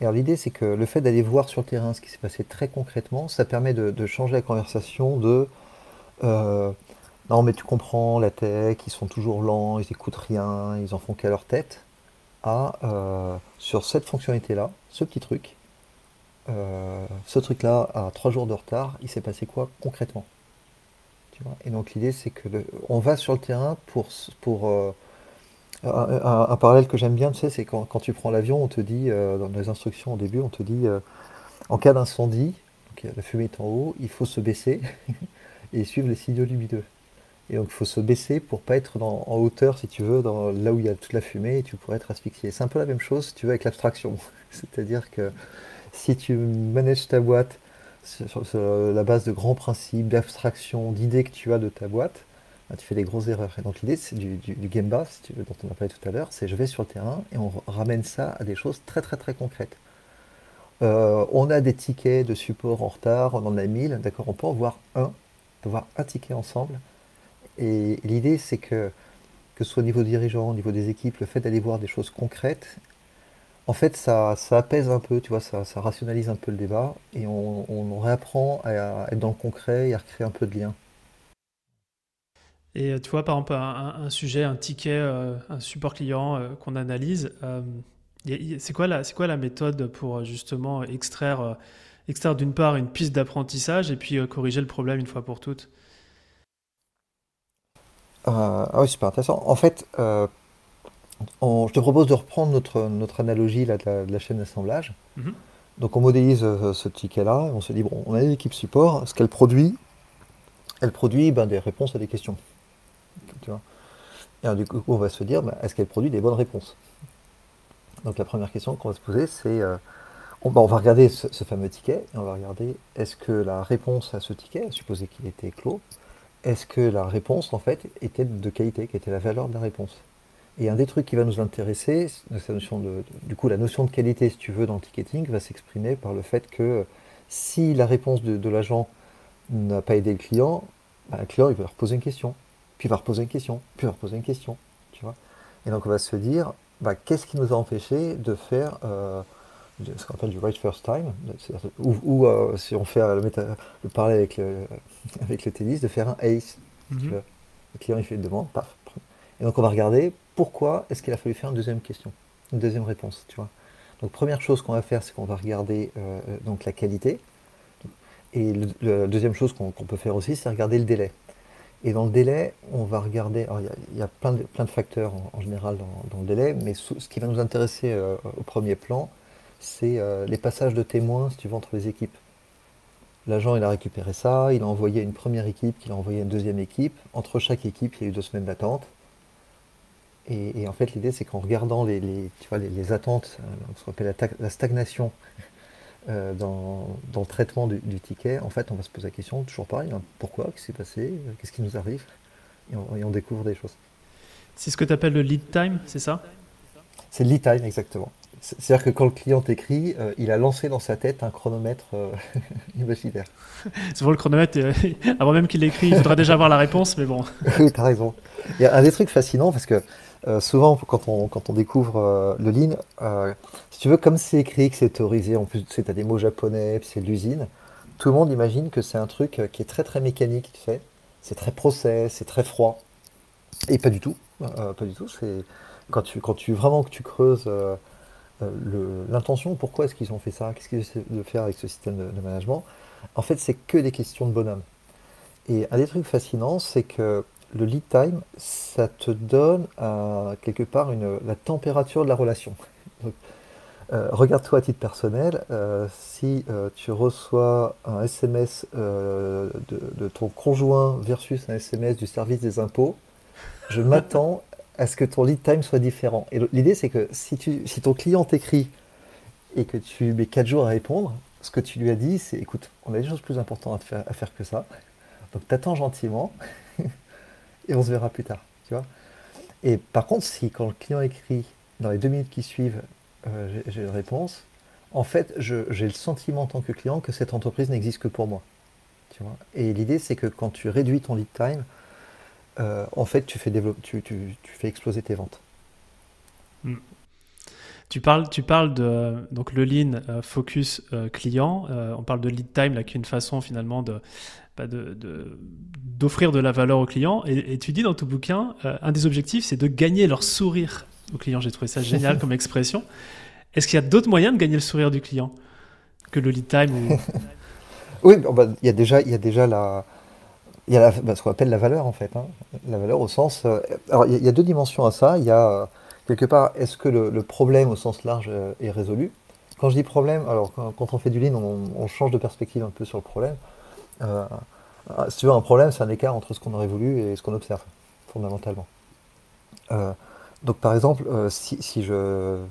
Alors l'idée, c'est que le fait d'aller voir sur le terrain ce qui s'est passé très concrètement, ça permet de, changer la conversation de non, mais tu comprends, la tech, ils sont toujours lents, ils écoutent rien, ils en font qu'à leur tête, à sur cette fonctionnalité-là, ce petit truc, ce truc-là, à trois jours de retard, il s'est passé quoi concrètement? Et donc l'idée, c'est que on va sur le terrain pour, pour un, parallèle que j'aime bien, tu sais, c'est quand, tu prends l'avion, on te dit, euh, dans les instructions au début, on te dit, euh, en cas d'incendie, la fumée est en haut, il faut se baisser et suivre les signaux lumineux. Et donc il faut se baisser pour pas être en hauteur, si tu veux, dans, là où il y a toute la fumée, et tu pourrais être asphyxié. C'est un peu la même chose, si tu veux, avec l'abstraction. C'est-à-dire que si tu manages ta boîte sur la base de grands principes, d'abstraction, d'idées que tu as de ta boîte, ah, tu fais des grosses erreurs. Et donc l'idée c'est du, du, dont on a parlé tout à l'heure, c'est je vais sur le terrain et on ramène ça à des choses très très très concrètes. Euh, on a des tickets de support en retard, on en a 1000, d'accord, on peut en voir un, on peut voir un ticket ensemble. Et l'idée c'est que, que ce soit au niveau dirigeant, au niveau des équipes, le fait d'aller voir des choses concrètes, en fait ça, ça apaise un peu, tu vois, ça, ça rationalise un peu le débat et on, on réapprend à être dans le concret et à recréer un peu de lien. Et euh, tu vois, par exemple, un, sujet, un ticket, euh, un support client euh, qu'on analyse, c'est quoi, la, quoi la méthode pour justement extraire, extraire d'une part une piste d'apprentissage et puis corriger le problème une fois pour toutes? Ah oui, super intéressant. En fait, je te propose de reprendre notre, notre analogie là, de, la, chaîne d'assemblage. Mm-hmm. Donc on modélise ce ticket-là, on se dit, bon, on a l'équipe support, ce qu'elle produit, elle produit ben, des réponses à des questions. Et du coup, on va se dire, bah, est-ce qu'elle produit des bonnes réponses? Donc la première question qu'on va se poser, c'est, euh, bah, on, va regarder ce, fameux ticket, et on va regarder, est-ce que la réponse à ce ticket, supposé qu'il était clos, est-ce que la réponse, en fait, était de qualité, quelle était la valeur de la réponse? Et un des trucs qui va nous intéresser, notion de, du coup, la notion de qualité, si tu veux, dans le ticketing, va s'exprimer par le fait que si la réponse de, l'agent n'a pas aidé le client, bah, le client, il va leur poser une question puis il va reposer une question, puis il va reposer une question, tu vois? Et donc on va se dire, bah, qu'est-ce qui nous a empêché de faire euh, ce qu'on appelle du right first time, ou, euh, si on fait le, le parler avec le, avec le tennis, de faire un ace. Mhm. Le client il fait une demande, paf. Et donc on va regarder pourquoi est-ce qu'il a fallu faire une deuxième question, une deuxième réponse, tu vois? Donc première chose qu'on va faire, c'est qu'on va regarder euh, donc la qualité. Et la deuxième chose qu'on peut faire aussi, c'est regarder le délai. Et dans le délai, on va regarder, il y, a plein de, facteurs en, général dans, le délai, mais ce qui va nous intéresser euh, au premier plan, c'est euh, les passages de témoins, si tu veux, entre les équipes. L'agent, il a récupéré ça, il a envoyé une première équipe, il a envoyé une deuxième équipe. Entre chaque équipe, il y a eu deux semaines d'attente. Et, en fait, l'idée, c'est qu'en regardant les, tu vois, les, attentes, euh, ce qu'on appelle la, stagnation euh, dans, le traitement du, ticket, en fait, on va se poser la question, toujours pareil, hein, pourquoi, qu'est-ce qui s'est passé, qu'est-ce qui nous arrive, et on, découvre des choses. C'est ce que tu appelles le lead time, c'est ça? C'est le lead time, exactement. C'est-à-dire que quand le client écrit, euh, il a lancé dans sa tête un chronomètre euh, imaginaire. Souvent, le chronomètre, avant même qu'il l'écrit, il faudra déjà avoir la réponse, mais bon. oui, tu as raison. Il y a un des trucs fascinants, parce que euh, souvent, quand on, découvre euh, le Lean, euh, si tu veux, comme c'est écrit, que c'est autorisé, en plus, tu as des mots japonais, c'est l'usine, tout le monde imagine que c'est un truc qui est très très mécanique, tu sais. C'est très process, c'est très froid. Et pas du tout. pas du tout. C'est quand tu, quand tu vraiment que tu creuses l'intention, pourquoi est-ce qu'ils ont fait ça, qu'est-ce qu'ils essaient de faire avec ce système de, de management? En fait, c'est que des questions de bonhomme. Et un des trucs fascinants, c'est que le lead time, ça te donne euh, quelque part une, la température de la relation. Euh, regarde-toi à titre personnel, euh, si tu reçois un SMS de, ton conjoint versus un SMS du service des impôts, je m'attends à ce que ton lead time soit différent. Et l'idée, c'est que si, tu, si ton client t'écrit et que tu mets 4 jours à répondre, ce que tu lui as dit, c'est écoute, on a des choses plus importantes à faire, à faire que ça. Donc t'attends gentiment et on se verra plus tard. Tu vois et par contre, si quand le client écrit, dans les deux minutes qui suivent, euh, j'ai une réponse, en fait, j'ai le sentiment en tant que client que cette entreprise n'existe que pour moi. Tu vois et l'idée, c'est que quand tu réduis ton lead time, euh, en fait, tu fais, tu, tu, tu, fais exploser tes ventes. Hmm. Tu parles, tu parles de donc le lean euh, focus client. on parle de lead time là, qui est une façon finalement de bah, d'offrir de, la valeur aux clients. Et, tu dis dans ton bouquin, un des objectifs, c'est de gagner leur sourire aux clients. J'ai trouvé ça génial comme expression. Est-ce qu'il y a d'autres moyens de gagner le sourire du client que le lead time Oui, bah, il y a déjà, y a déjà la, il y a bah, ce qu'on appelle la valeur en fait. Hein. La valeur au sens. Euh, alors il y, a deux dimensions à ça. Il y a euh, quelque part, est-ce que le, problème au sens large euh, est résolu? Quand je dis problème, alors quand, on fait du lean, on, change de perspective un peu sur le problème. Si tu un problème, c'est un écart entre ce qu'on aurait voulu et ce qu'on observe, fondamentalement. donc par exemple, si, si, je,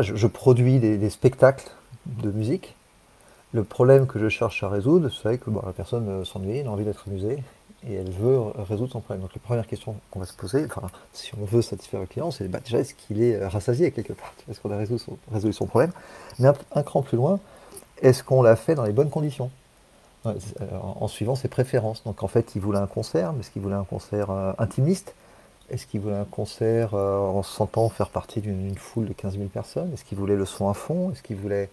je, produis des spectacles de musique, le problème que je cherche à résoudre, c'est que la personne euh, s'ennuie, elle a envie d'être amusée et elle veut résoudre son problème. Donc la première question qu'on va se poser, enfin, si on veut satisfaire le client, c'est bah, déjà est-ce qu'il est rassasié quelque part? Est-ce qu'on a résolu son, problème? Mais un, cran plus loin, est-ce qu'on l'a fait dans les bonnes conditions? euh, en, suivant ses préférences. Donc en fait, il voulait un concert, mais est-ce qu'il voulait un concert euh, intimiste? Est-ce qu'il voulait un concert en se sentant faire partie d'une foule de 15 000 personnes? Est-ce qu'il voulait le son à fond? Est-ce qu'il voulait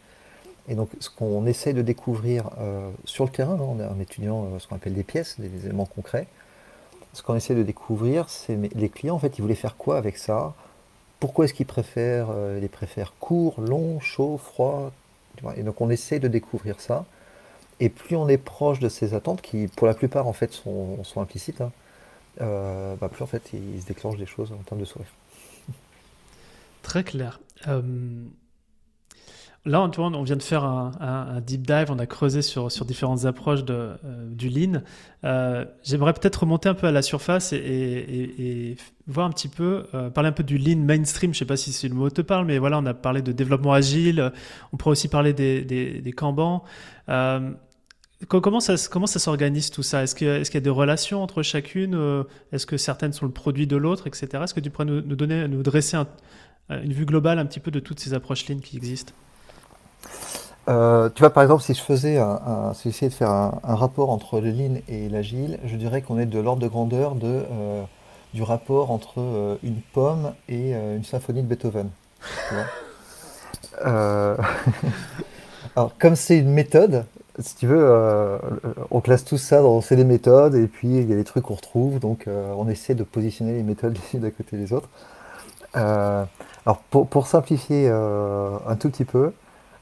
et donc, ce qu'on essaie de découvrir euh, sur le terrain, hein, en, étudiant euh, ce qu'on appelle des pièces, des, éléments concrets, ce qu'on essaie de découvrir, c'est les clients, en fait, ils voulaient faire quoi avec ça? Pourquoi est-ce qu'ils préfèrent, euh, les préfèrent court, long, chaud, froid Et donc, on essaie de découvrir ça. Et plus on est proche de ces attentes, qui pour la plupart, en fait, sont, implicites, hein, bah, plus, en fait, il, se déclenche des choses en termes de sourire. Très clair. Là, on vient de faire un, deep dive, on a creusé sur, différentes approches de, euh, du lean. Euh, j'aimerais peut-être remonter un peu à la surface et, voir un petit peu, euh, parler un peu du lean mainstream. Je ne sais pas si, le mot te parle, mais voilà, on a parlé de développement agile. On pourrait aussi parler des, des. Comment ça, comment ça s'organise tout ça? Est-ce qu'il est y a des relations entre chacune Est-ce que certaines sont le produit de l'autre, etc. Est-ce que tu pourrais nous, donner, nous dresser une vue globale un petit peu de toutes ces approches lean qui existent? Euh, tu vois, par exemple, si je faisais un, si j'essayais de faire un, rapport entre le lean et l'agile, je dirais qu'on est de l'ordre de grandeur de, euh, du rapport entre euh, une pomme et une symphonie de Beethoven. Alors, comme c'est une méthode, si tu veux, on classe tout ça dans c'est des méthodes et puis il y a des trucs qu'on retrouve, donc on essaie de positionner les méthodes les unes à côté des autres. alors, pour, pour simplifier un tout petit peu,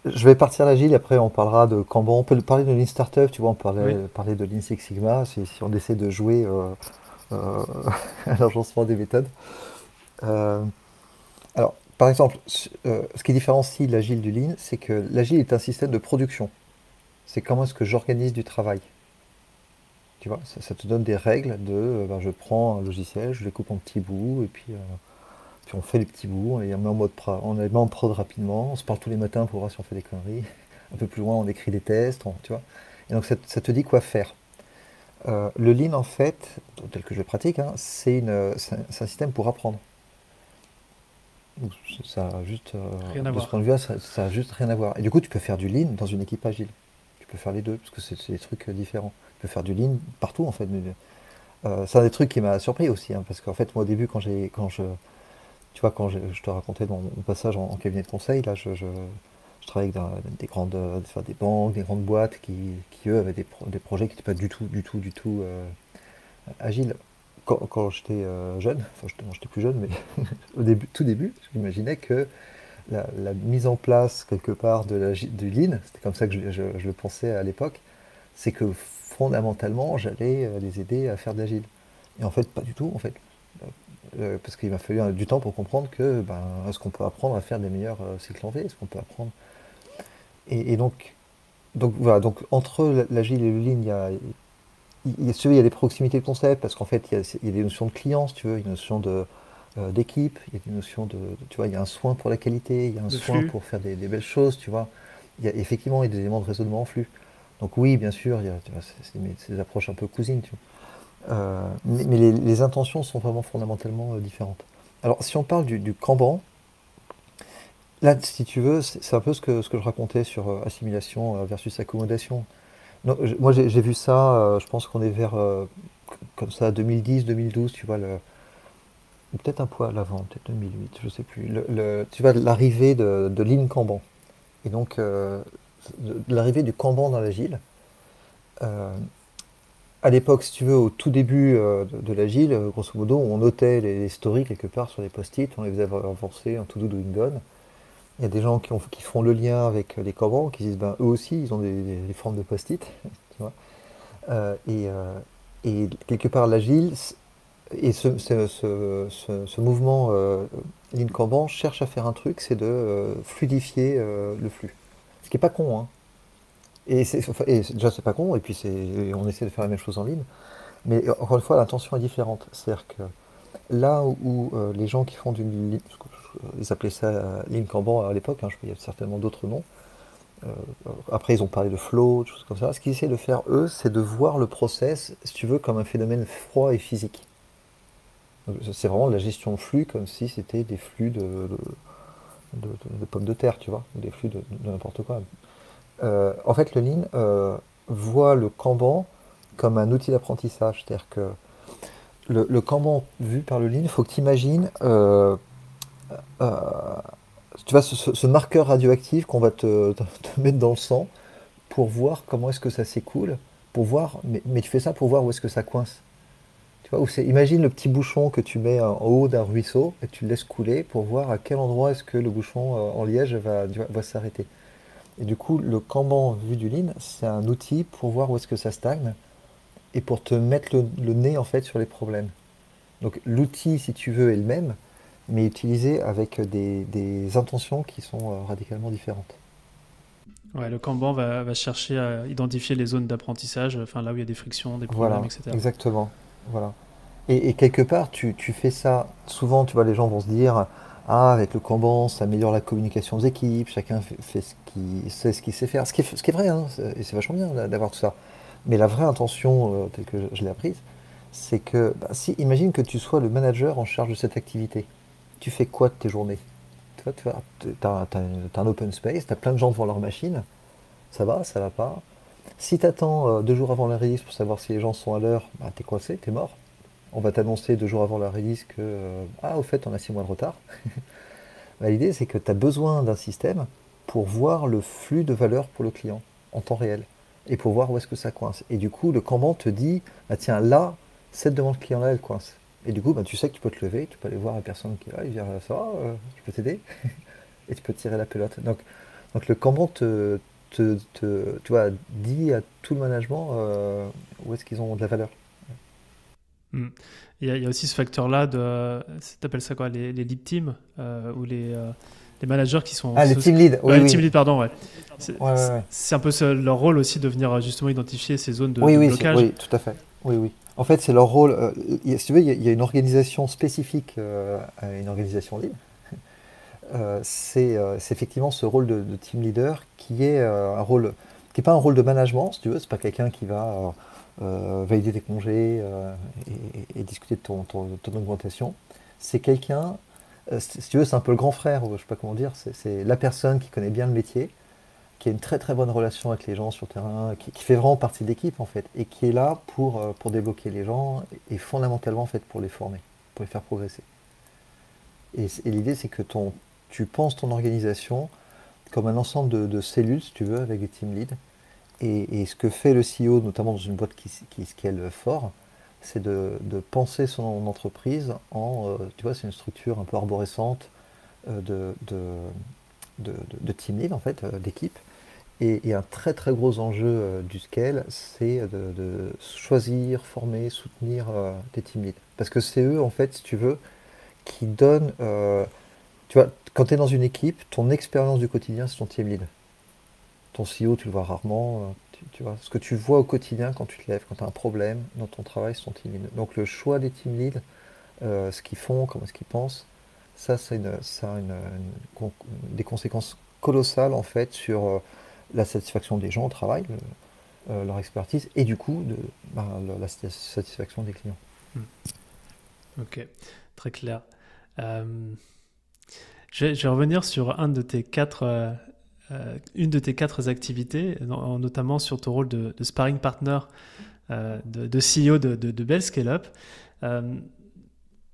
je vais partir l'agile, après on parlera de Kanban. On peut parler de Lean Startup, tu vois, on parlait, parler de Lean Six Sigma, si, on essaie de jouer euh, euh, à l'agencement des méthodes. Euh, alors, par exemple, ce qui différencie l'agile du Lean, c'est que l'agile est un système de production. C'est comment est-ce que j'organise du travail. Tu vois, ça, te donne des règles de, ben, je prends un logiciel, je le coupe en petits bouts, et puis puis on fait les petits bouts, on les met en mode prod, on les met en prod rapidement, on se parle tous les matins pour voir si on fait des conneries. Un peu plus loin, on écrit des tests, tu vois. Et donc ça, te dit quoi faire. Euh, le lean, en fait, tel que je le pratique, hein, c'est un système pour apprendre. Ça a juste, euh, de ce point de vue ça, a juste rien à voir. Et du coup, tu peux faire du lean dans une équipe agile. Faire les deux, parce que c'est des trucs différents. Tu peux faire du lean partout, en fait. Euh, c'est un des trucs qui m'a surpris aussi, hein, parce qu'en fait, moi, au début, quand, quand je tu vois, quand je, te racontais mon, passage en, cabinet de conseil, là, je, je, travaillais avec des grandes, des banques, des grandes boîtes qui, eux, avaient des, projets qui n'étaient pas du tout, du tout, du tout euh, agiles. Quand, j'étais euh, jeune, enfin, j'étais plus jeune, mais au début, tout début, j'imaginais que la, mise en place quelque part de la, du Lean, c'était comme ça que je, le pensais à l'époque, c'est que fondamentalement, j'allais euh, les aider à faire de l'agile. Et en fait, pas du tout. En fait, euh, parce qu'il m'a fallu du temps pour comprendre que ben, est-ce qu'on peut apprendre à faire des meilleurs euh, cycles en V Est-ce qu'on peut apprendre? Et, donc, donc voilà, donc entre l'agile et le lean, il y a, il, il y a des proximités de concepts parce qu'en fait il y, a, des notions de clients, si tu veux, il une notion de euh, d'équipe, il y a des notions de, tu vois, il y a un soin pour la qualité, il y a un soin pour faire des, belles choses, tu vois. Il y a effectivement il y a des éléments de raisonnement en flux. Donc oui, bien sûr, il y a c'est des approches un peu cousines, tu vois. Euh, mais, les, intentions sont vraiment fondamentalement euh, différentes. Alors, si on parle du, du Kanban, là, si tu veux, c'est un peu ce que, ce que je racontais sur assimilation versus accommodation. moi, j'ai vu ça, je pense qu'on est vers, comme ça, 2010, 2012, tu vois, le, peut-être un poil avant, peut-être 2008, je sais plus. Tu vois, l'arrivée de, de l'île Kanban. Et donc, l'arrivée du Kanban dans l'agile. à l'époque, si tu veux, au tout début de, de l'agile, grosso modo, on notait les, stories quelque part sur les post-it, on les faisait avancer en to-do doing done. Il y a des gens qui, ont, qui font le lien avec les Kanban, qui disent ben, eux aussi, ils ont des, formes de post-it. et, et, quelque part, l'agile, et ce, mouvement euh, Lean Kanban cherche à faire un truc, c'est de euh, fluidifier euh, le flux. Ce qui n'est pas con. Hein. Et, et déjà, c'est pas con, et puis on essaie de faire la même chose en ligne. Mais encore une fois, l'intention est différente. C'est-à-dire que là où, les gens qui font du ils appelaient ça Lean Kanban à l'époque, hein, il y a certainement d'autres noms. après, ils ont parlé de flow, des choses comme ça. Ce qu'ils essaient de faire, eux, c'est de voir le process, si tu veux, comme un phénomène froid et physique. C'est vraiment de la gestion de flux comme si c'était des flux de, de, pommes de terre, tu vois, des flux de, n'importe quoi. Euh, en fait, le Lean euh, voit le Kanban comme un outil d'apprentissage. C'est-à-dire que le, le, Kanban vu par le Lean, il faut que tu imagines, euh, tu vois, ce, marqueur radioactif qu'on va te, te, mettre dans le sang pour voir comment est-ce que ça s'écoule, pour voir, mais, mais tu fais ça pour voir où est-ce que ça coince. Tu vois, imagine le petit bouchon que tu mets en haut d'un ruisseau et tu le laisses couler pour voir à quel endroit est-ce que le bouchon euh, en liège va, va s'arrêter. Et du coup, le Kanban vu du lean, c'est un outil pour voir où est-ce que ça stagne et pour te mettre le, nez en fait sur les problèmes. Donc l'outil, si tu veux, est le même, mais utilisé avec des, intentions qui sont euh, radicalement différentes. Ouais, le Kanban va, chercher à identifier les zones d'apprentissage, enfin là où il y a des frictions, des problèmes, voilà, etc. Exactement. Voilà. Et, quelque part, tu, fais ça. Souvent, tu vois, les gens vont se dire Ah, avec le Kanban, ça améliore la communication des équipes, chacun fait, ce sait qu'il sait faire. Ce qui est, ce qui est vrai, hein, et c'est vachement bien d'avoir tout ça. Mais la vraie intention, euh, telle que je, l'ai apprise, c'est que, bah, si, imagine que tu sois le manager en charge de cette activité. Tu fais quoi de tes journées? Tu vois, tu as, un open space, tu as plein de gens devant leur machine. Ça va, ça va pas? Si tu attends euh, deux jours avant la release pour savoir si les gens sont à l'heure, bah, t'es coincé, t'es mort. On va t'annoncer deux jours avant la release que, euh, ah, au fait, on a six mois de retard. Bah, l'idée, c'est que tu as besoin d'un système pour voir le flux de valeur pour le client en temps réel et pour voir où est-ce que ça coince. Et du coup, le Kanban te dit, bah, tiens, là, cette demande client-là, elle coince. Et du coup, bah, tu sais que tu peux te lever, tu peux aller voir la personne qui est là, il vient, ça va, je peux t'aider Et tu peux tirer la pelote. Donc, donc le Kanban te, te, tu vois, dit à tout le management euh, où est-ce qu'ils ont de la valeur. Hmm. Il, y a, aussi ce facteur-là de, t'appelles ça quoi, les, les lead teams euh, ou les, euh, les managers qui sont. Ah, les team lead. Oui, les team lead, pardon, ouais. C'est un peu leur rôle aussi de venir justement identifier ces zones de, oui, oui, blocage. Oui, tout à fait. Oui, oui. En fait, c'est leur rôle. si tu veux, il y, a une organisation spécifique à une organisation lead. Euh, euh, c'est effectivement ce rôle de, team leader qui est euh, un rôle qui n'est pas un rôle de management, si tu veux, c'est pas quelqu'un qui va valider tes congés et, discuter de ton, ton, augmentation. C'est quelqu'un, si tu veux, c'est un peu le grand frère, je sais pas comment dire, c'est la personne qui connaît bien le métier, qui a une très très bonne relation avec les gens sur le terrain, qui, fait vraiment partie de l'équipe en fait, et qui est là pour, pour débloquer les gens et fondamentalement en fait pour les former, pour les faire progresser. Et, et l'idée c'est que ton, tu penses ton organisation comme un ensemble de, cellules, si tu veux, avec des team leads. Et, ce que fait le CEO, notamment dans une boîte qui, scale fort, c'est de, penser son entreprise en, euh, tu vois, c'est une structure un peu arborescente euh, de, de, team lead, en fait, euh, d'équipe. Et, un très très gros enjeu du scale, c'est de, choisir, former, soutenir tes team leads. Parce que c'est eux, en fait, si tu veux, qui donnent tu vois, quand tu es dans une équipe, ton expérience du quotidien, c'est ton team lead. Ton CEO, tu le vois rarement. Euh, tu, vois, ce que tu vois au quotidien quand tu te lèves, quand tu as un problème dans ton travail, c'est ton team lead. Donc le choix des team leads, euh, ce qu'ils font, comment est-ce qu'ils pensent, ça, ça a, des conséquences colossales en fait sur euh, la satisfaction des gens au travail, leur expertise, et du coup de, ben, la, satisfaction des clients. Hmm. Ok, très clair. Je vais, revenir sur euh, euh, une de tes quatre activités, notamment sur ton rôle de, sparring partner euh, de, CEO de, de, Bell Scale Up.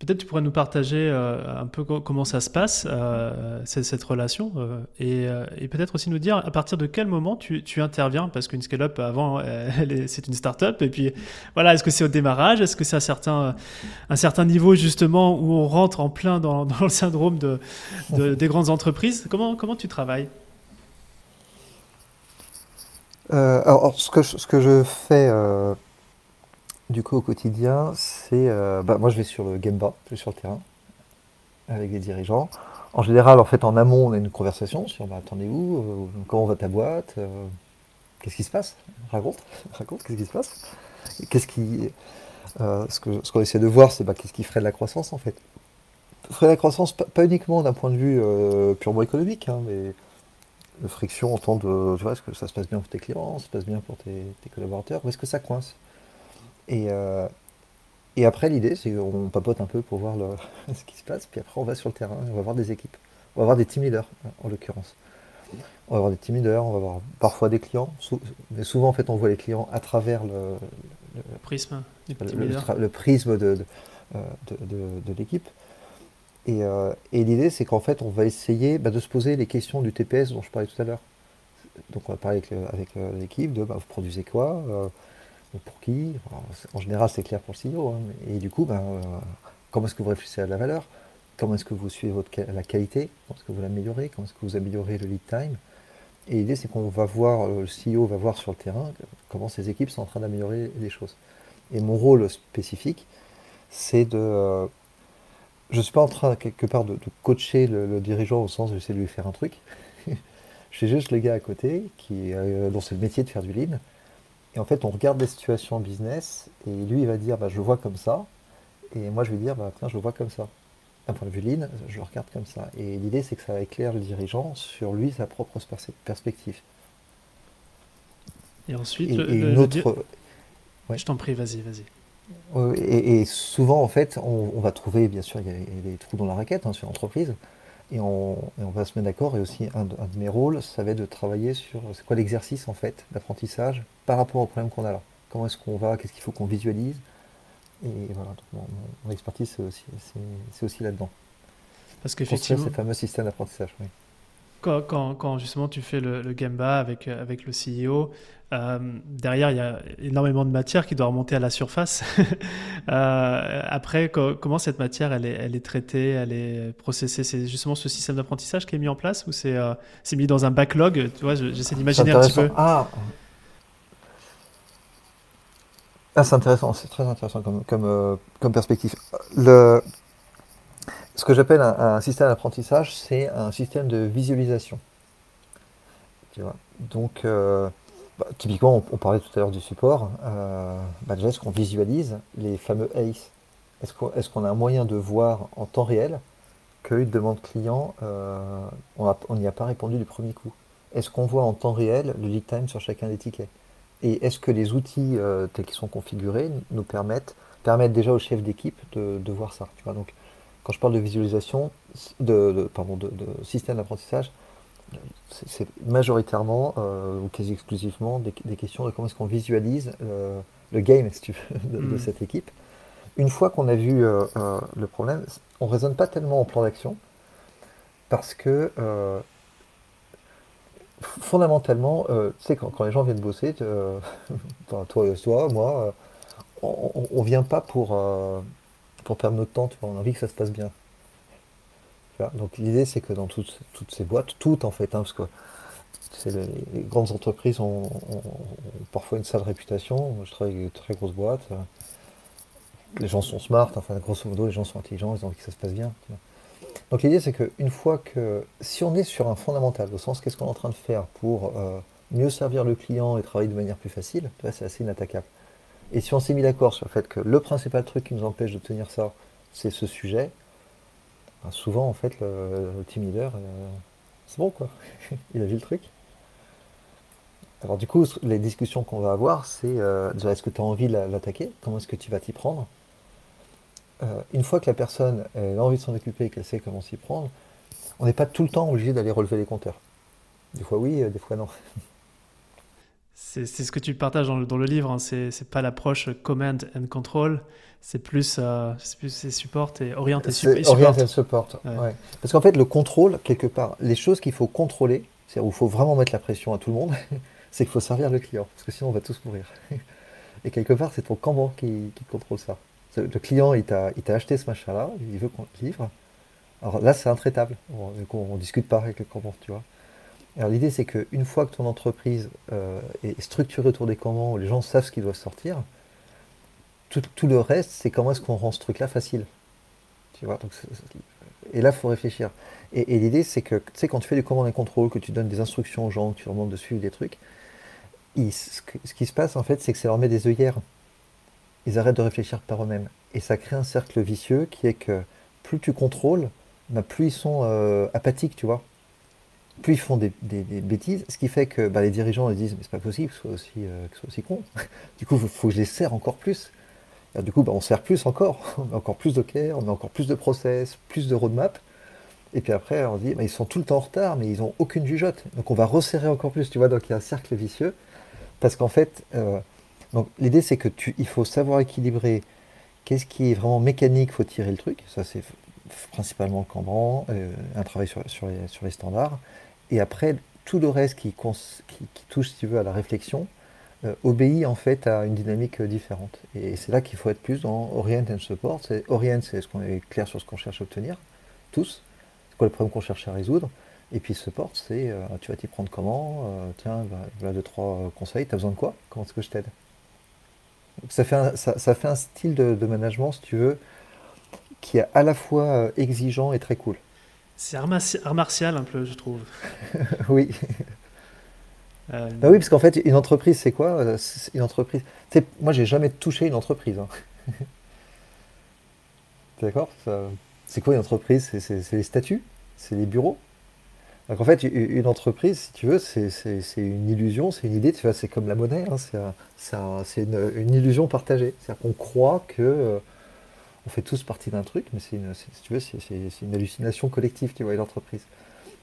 Peut-être tu pourrais nous partager euh, un peu comment ça se passe, euh, cette, relation, euh, et, peut-être aussi nous dire à partir de quel moment tu, interviens, parce qu'une scale-up, avant, c'est une start-up, et puis voilà, est-ce que c'est au démarrage, est-ce que c'est à certain, un certain niveau justement où on rentre en plein dans, le syndrome de, des grandes entreprises? Comment, comment tu travailles? Alors, ce que, je, ce que je fais du coup, au quotidien, c'est. Euh, bah, moi, je vais sur le Gemba, je vais sur le terrain, avec les dirigeants. En général, en fait, en amont, on a une conversation sur bah, attendez où euh, Comment va ta boîte euh, Qu'est-ce qui se passe? Raconte, raconte, qu'est-ce qui se passe? Qu'est-ce qui. ce qu'on ce qu'on essaie de voir, c'est bah, qu'est-ce qui ferait de la croissance, en fait? Ferait de la croissance, pas, uniquement d'un point de vue purement économique, hein, mais de friction en temps de. Tu vois, est-ce que ça se passe bien pour tes clients Ça se passe bien pour tes, tes collaborateurs Ou est-ce que ça coince? Et, euh, et après, l'idée, c'est qu'on papote un peu pour voir ce qui se passe, puis après, on va sur le terrain, on va voir des équipes. On va voir des team leaders, en l'occurrence. On va voir des team leaders, on va voir parfois des clients, mais souvent, en fait, on voit les clients à travers le, prisme, le, prisme de, de, euh, l'équipe. Et, euh, et l'idée, c'est qu'en fait, on va essayer bah, de se poser les questions du TPS dont je parlais tout à l'heure. Donc, on va parler avec, l'équipe de bah, vous produisez quoi pour qui En général, c'est clair pour le CEO. Hein. Et du coup, ben, euh, comment est-ce que vous réfléchissez à la valeur? Comment est-ce que vous suivez la qualité? Comment est-ce que vous l'améliorez? Comment est-ce que vous améliorez le lead time? Et l'idée, c'est qu'on va voir, euh, le CEO va voir sur le terrain comment ces équipes sont en train d'améliorer les choses. Et mon rôle spécifique, c'est de... Euh, je ne suis pas en train, quelque part, de, coacher le, dirigeant au sens de j'essaie de lui faire un truc. je suis juste le gars à côté qui, dont c'est le métier de faire du lead et en fait, on regarde des situations en business et lui, il va dire bah, Je vois comme ça. Et moi, je vais dire bah, Tiens, je vois comme ça. D'un point de vue lean, je le regarde comme ça. Et l'idée, c'est que ça éclaire le dirigeant sur lui, sa propre perspective. Et ensuite, une autre. Je t'en prie, vas-y, vas-y. Et, souvent, en fait, on, va trouver, bien sûr, il y a, des trous dans la raquette hein, sur l'entreprise et on, va se mettre d'accord. Et aussi, un de, mes rôles, ça va être de travailler sur c'est quoi l'exercice en fait d'apprentissage par rapport au problème qu'on a là. Comment est-ce qu'on va, qu'est-ce qu'il faut qu'on visualise. Et voilà, mon, expertise, c'est aussi, c'est, aussi là-dedans. Parce qu'effectivement. C'est fameux système d'apprentissage, oui. Quand, quand, justement tu fais le, le Gamba avec, avec le CEO, euh, derrière, il y a énormément de matière qui doit remonter à la surface. euh, après, comment cette matière, elle est, elle est, traitée, elle est processée? C'est justement ce système d'apprentissage qui est mis en place ou c'est euh, mis dans un backlog? Tu vois, j'essaie d'imaginer un petit peu. Ah, ah c'est intéressant, c'est très intéressant comme, comme, comme perspective. Le, ce que j'appelle un, un, système d'apprentissage, c'est un système de visualisation. Tu vois? Donc, euh, bah, typiquement, on, parlait tout à l'heure du support. Euh, déjà, est-ce qu'on visualise les fameux ACE. Est-ce qu'on a un moyen de voir en temps réel qu'une demande client, euh, on n'y a pas répondu du premier coup? Est-ce qu'on voit en temps réel le lead time sur chacun des tickets? Et est-ce que les outils euh, tels qu'ils sont configurés nous permettent, permettent déjà au chef d'équipe de, voir ça tu vois? Donc, quand je parle de visualisation, de, pardon, de système d'apprentissage, c'est majoritairement euh, ou quasi exclusivement des, questions de comment est-ce qu'on visualise euh, le game de, mm. cette équipe. Une fois qu'on a vu euh, le problème, on ne raisonne pas tellement en plan d'action parce que fondamentalement, tu sais, quand, les gens viennent bosser, toi, toi, moi, on ne vient pas pour, pour perdre notre temps, on a envie que ça se passe bien. Donc l'idée, c'est que dans toutes, ces boîtes, toutes en fait, hein, parce que les, grandes entreprises ont, parfois une sale réputation. je travaille avec de très grosses boîtes. Les gens sont smart, enfin grosso modo, les gens sont intelligents, ils ont envie que ça se passe bien. Donc l'idée, c'est qu'une fois que, si on est sur un fondamental, au sens qu'est-ce qu'on est en train de faire pour euh, mieux servir le client et travailler de manière plus facile, c'est assez inattaquable. Et si on s'est mis d'accord sur le fait que le principal truc qui nous empêche de tenir ça, c'est ce sujet, souvent, en fait, le, leader, euh, c'est bon, quoi. Il a vu le truc. Alors, du coup, les discussions qu'on va avoir, c'est euh, est-ce que tu as envie de l'attaquer? Comment est-ce que tu vas t'y prendre? Euh, Une fois que la personne a envie de s'en occuper et qu'elle sait comment s'y prendre, on n'est pas tout le temps obligé d'aller relever les compteurs. Des fois oui, des fois non. C'est ce que tu partages dans le, dans le livre, hein. c'est pas l'approche command and control, c'est plus, euh, plus support et orient et, support. Orient and support, ouais. Parce qu'en fait, le contrôle, quelque part, les choses qu'il faut contrôler, c'est-à-dire où il faut vraiment mettre la pression à tout le monde, c'est qu'il faut servir le client, parce que sinon on va tous mourir. Et quelque part, c'est ton Kanban qui, qui, contrôle ça. Le client, il t'a acheté ce machin-là, il veut qu'on le livre. Alors là, c'est intraitable. On ne discute pas avec le Kanban, tu vois. Alors l'idée, c'est qu'une fois que ton entreprise euh, est structurée autour des Kanban, où les gens savent ce qu'ils doivent sortir, tout, le reste, c'est comment est-ce qu'on rend ce truc-là facile. Tu vois Et là, il faut réfléchir. Et, l'idée, c'est que, tu sais, quand tu fais du command et contrôle, que tu donnes des instructions aux gens, que tu leur demandes de suivre des trucs, ce, qui se passe, en fait, c'est que ça leur met des œillères. Ils arrêtent de réfléchir par eux-mêmes. Et ça crée un cercle vicieux qui est que plus tu contrôles, bah, plus ils sont euh, apathiques, tu vois. Plus ils font des, bêtises, ce qui fait que bah, les dirigeants ils disent mais c'est pas possible que ce soit aussi, euh, aussi con. du coup, il faut, que je les serre encore plus. du coup, bah, on sert plus encore, on met encore plus care, on met encore plus de process, plus de roadmap. Et puis après, on dit, ils sont tout le temps en retard, mais ils n'ont aucune jugeote. Donc on va resserrer encore plus, tu vois. Donc il y a un cercle vicieux. Parce qu'en fait, euh, l'idée c'est que il faut savoir équilibrer qu'est-ce qui est vraiment mécanique, faut tirer le truc. Ça c'est principalement le Cambran, euh, un travail sur, les, standards. Et après, tout le reste qui, touche, si tu veux, à la réflexion, euh, obéit en fait à une dynamique différente. Et c'est là qu'il faut être plus dans Orient and Support. Orient, c'est ce qu'on est clair sur ce qu'on cherche à obtenir, tous. C'est quoi le problème qu'on cherche à résoudre? Et puis support, c'est euh, tu vas t'y prendre comment? Tiens, voilà deux, trois conseils. Tu as besoin de quoi? Comment est-ce que je t'aide? Ça fait, un, ça, fait un style de, management, si tu veux, qui est à la fois euh, exigeant et très cool. C'est art, martial un peu, je trouve. oui. Euh, bah oui, parce qu'en fait, une entreprise, c'est quoi euh, Une entreprise. moi, j'ai jamais touché une entreprise. Hein. D'accord C'est quoi une entreprise C'est les statuts C'est les bureaux? Donc en fait, une entreprise, si tu veux, c'est une illusion, c'est une idée. Tu vois, c'est comme la monnaie. Hein, c'est une, une, illusion partagée. C'est-à-dire qu'on croit que on fait tous partie d'un truc, mais c'est une, si tu veux, c'est, une hallucination collective, tu vois, l'entreprise.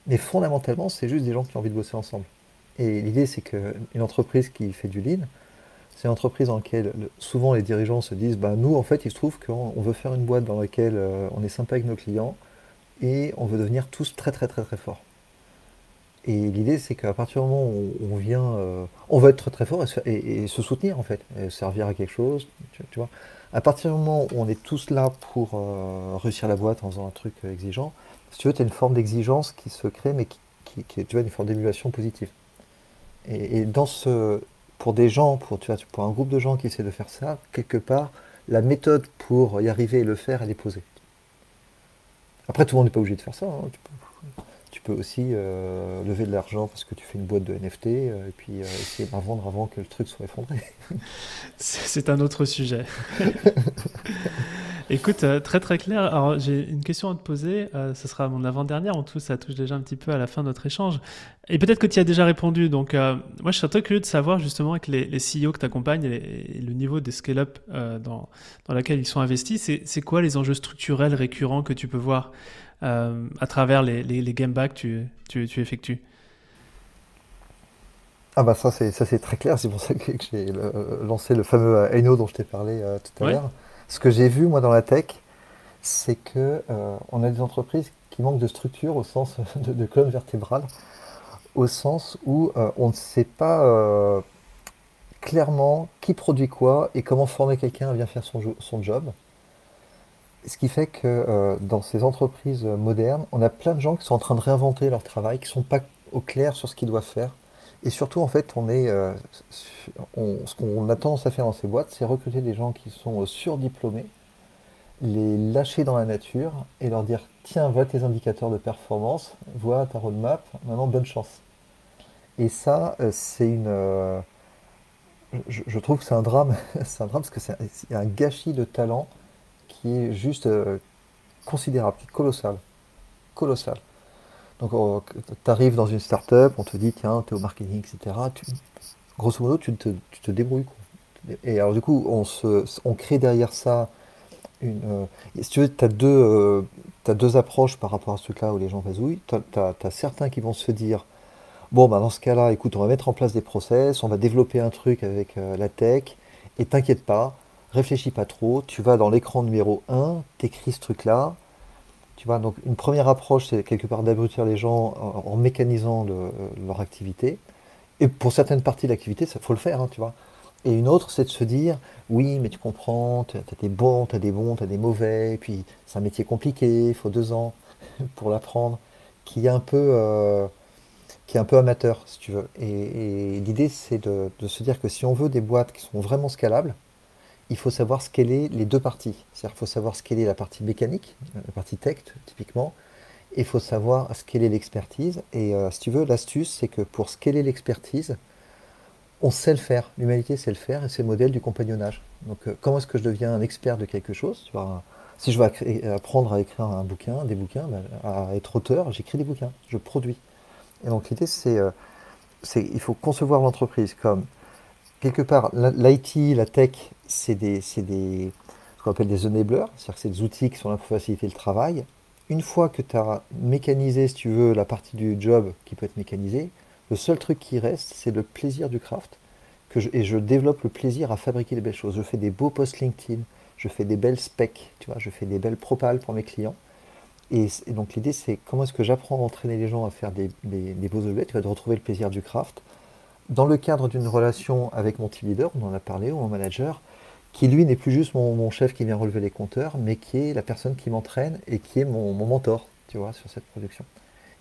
Mais fondamentalement, c'est juste des gens qui ont envie de bosser ensemble. Et l'idée, c'est qu'une entreprise qui fait du lean, c'est une entreprise dans laquelle souvent les dirigeants se disent, bah, nous, en fait, il se trouve qu'on veut faire une boîte dans laquelle euh, on est sympa avec nos clients et on veut devenir tous très, très, très, très forts. Et l'idée, c'est qu'à partir du moment où on vient, euh, on veut être très, très fort et, se soutenir, en fait, servir à quelque chose, tu vois. À partir du moment où on est tous là pour euh, réussir la boîte en faisant un truc euh, exigeant, si tu veux, tu as une forme d'exigence qui se crée, mais qui, est une forme d'émulation positive. Et, dans ce, pour des gens, pour, tu pour un groupe de gens qui essaient de faire ça, quelque part, la méthode pour y arriver et le faire, elle est posée. Après, tout le monde n'est pas obligé de faire ça. Hein. Aussi euh, lever de l'argent parce que tu fais une boîte de NFT et puis essayer de la vendre avant que le truc soit effondré. C'est un autre sujet. Écoute, euh, très très clair. Alors j'ai une question à te poser. Euh, ce sera mon avant-dernière. En tout, ça touche déjà un petit peu à la fin de notre échange. Et peut-être que tu as déjà répondu. Donc euh, moi, je serais très curieux de savoir justement avec les, les CEO que tu accompagnes et, le niveau des scale-up dans, dans laquelle ils sont investis, c'est quoi les enjeux structurels récurrents que tu peux voir à travers les, les, les que tu, tu, tu effectues ah bah ça c'est ça c'est très clair, c'est pour ça que, j'ai lancé le fameux Eno dont je t'ai parlé euh, tout à l'heure. Ce que j'ai vu moi dans la tech, c'est que euh, on a des entreprises qui manquent de structure au sens de, colonne vertébrale, au sens où euh, on ne sait pas clairement qui produit quoi et comment former quelqu'un à bien faire son, son job. Ce qui fait que dans ces entreprises modernes, on a plein de gens qui sont en train de réinventer leur travail, qui ne sont pas au clair sur ce qu'ils doivent faire. Et surtout, en fait, on est, euh, ce qu'on a tendance à faire dans ces boîtes, c'est recruter des gens qui sont surdiplômés, les lâcher dans la nature et leur dire tiens, vois tes indicateurs de performance, vois ta roadmap, maintenant bonne chance. Et ça, euh, c'est une. Euh, je, trouve que c'est un drame, c'est un drame parce que c'est un, gâchis de talent qui est juste considérable, colossal. Colossal. Donc, oh, tu arrives dans une start-up, on te dit, tiens, tu es au marketing, etc. grosso modo, tu te, débrouilles. Et alors, du coup, on, crée derrière ça une. Euh, si tu veux, tu as, euh, deux approches par rapport à ce truc-là où les gens vasouillent. Tu as, certains qui vont se dire, Bon, bah dans ce cas-là, écoute, on va mettre en place des process, on va développer un truc avec euh, la tech, et t'inquiète pas, réfléchis pas trop, tu vas dans l'écran numéro 1, t'écris ce truc-là. Tu vois, donc une première approche, c'est quelque part d'abrutir les gens en, mécanisant leur activité. Et pour certaines parties de l'activité, ça faut le faire, hein, tu vois. Et une autre, c'est de se dire, oui, mais tu comprends, tu as des bons, tu as des bons, tu as des mauvais, et puis c'est un métier compliqué, il faut deux ans pour l'apprendre, qui est un peu, euh, qui est un peu amateur, si tu veux. Et, l'idée, c'est de, se dire que si on veut des boîtes qui sont vraiment scalables, il faut savoir scaler les deux parties. C'est-à-dire qu'il faut savoir scaler la partie mécanique, la partie tech, typiquement, et il faut savoir scaler l'expertise. Et euh, si tu veux, l'astuce, c'est que pour scaler l'expertise, on sait le faire. L'humanité sait le faire, et c'est le modèle du compagnonnage. Donc, euh, comment est-ce que je deviens un expert de quelque chose? Si je veux apprendre à écrire un bouquin, des bouquins, ben, à être auteur, j'écris des bouquins, je produis. Et donc l'idée, euh, c'est il faut concevoir l'entreprise comme quelque part l'IT, la tech, c'est des, des, ce qu'on appelle des enablers, c'est-à-dire que c'est des outils qui sont là pour faciliter le travail. Une fois que tu as mécanisé, si tu veux, la partie du job qui peut être mécanisée, le seul truc qui reste, c'est le plaisir du craft. Et je développe le plaisir à fabriquer des belles choses. Je fais des beaux posts LinkedIn, je fais des belles specs, tu vois, je fais des belles propales pour mes clients. Et, donc l'idée, c'est comment est-ce que j'apprends à entraîner les gens à faire des, beaux objets, tu vas de retrouver le plaisir du craft, dans le cadre d'une relation avec mon team leader, on en a parlé, ou mon manager, qui lui n'est plus juste mon, chef qui vient relever les compteurs, mais qui est la personne qui m'entraîne et qui est mon, mentor, tu vois, sur cette production.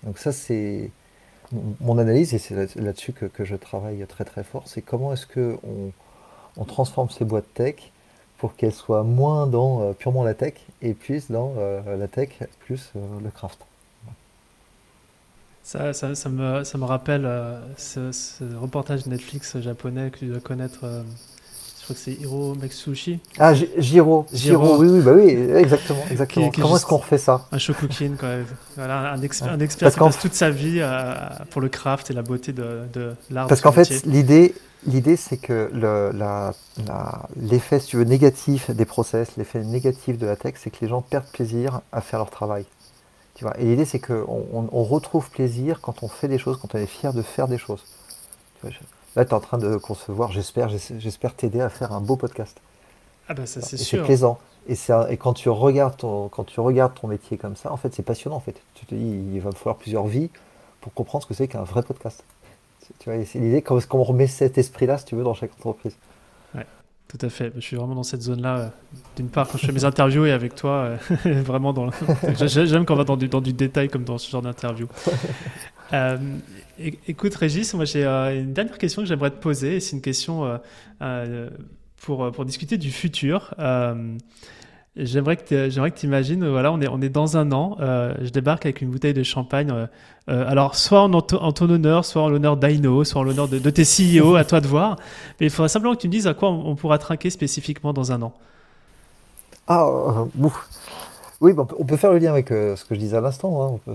donc ça, c'est mon analyse, et c'est là-dessus que, je travaille très très fort, c'est comment est-ce qu'on on transforme ces boîtes tech pour qu'elle soit moins dans euh, purement la tech et plus dans euh, la tech plus euh, le craft. Ça, ça, ça, me, ça me rappelle ce, reportage Netflix japonais que tu dois connaître. je crois que c'est Hiro Matsushi. Ah, Jiro. Jiro, oui, oui, bah oui, exactement. exactement. Comment est-ce qu'on refait ça Un shokukin, quoi. Voilà, un, expert, un expert qui passe toute sa vie pour le craft et la beauté de, de l'art. Parce qu'en fait, l'idée, L'idée, c'est que l'effet, si tu veux, négatif des process, l'effet négatif de la tech, c'est que les gens perdent plaisir à faire leur travail. Tu vois et l'idée, c'est qu'on on, retrouve plaisir quand on fait des choses, quand on est fier de faire des choses. là, tu es en train de concevoir, j'espère, j'espère t'aider à faire un beau podcast. Ah bah ça, c'est sûr. C'est plaisant. Et, et, quand, tu regardes ton, quand tu regardes ton métier comme ça, en fait, c'est passionnant. En fait. Tu te dis, il va me falloir plusieurs vies pour comprendre ce que c'est qu'un vrai podcast. Tu vois, c'est l'idée qu'on remet cet esprit-là, si tu veux, dans chaque entreprise. Tout à fait. Je suis vraiment dans cette zone-là. Euh, d'une part, quand je fais mes interviews et avec toi, euh, vraiment dans. J'aime quand on va dans du, dans du détail comme dans ce genre d'interview. Euh, écoute, Régis, moi j'ai une dernière question que j'aimerais te poser. C'est une question pour, pour discuter du futur. J'aimerais que tu imagines, voilà, on est, on est dans un an, euh, je débarque avec une bouteille de champagne. Euh, euh, alors, soit en, ton honneur, soit en l'honneur d'Aino, soit en l'honneur de, tes CEO, à toi de voir. Mais il faudrait simplement que tu me dises à quoi on, pourra trinquer spécifiquement dans un an. Ah, oui, on peut faire le lien avec ce que je disais à l'instant. Hein.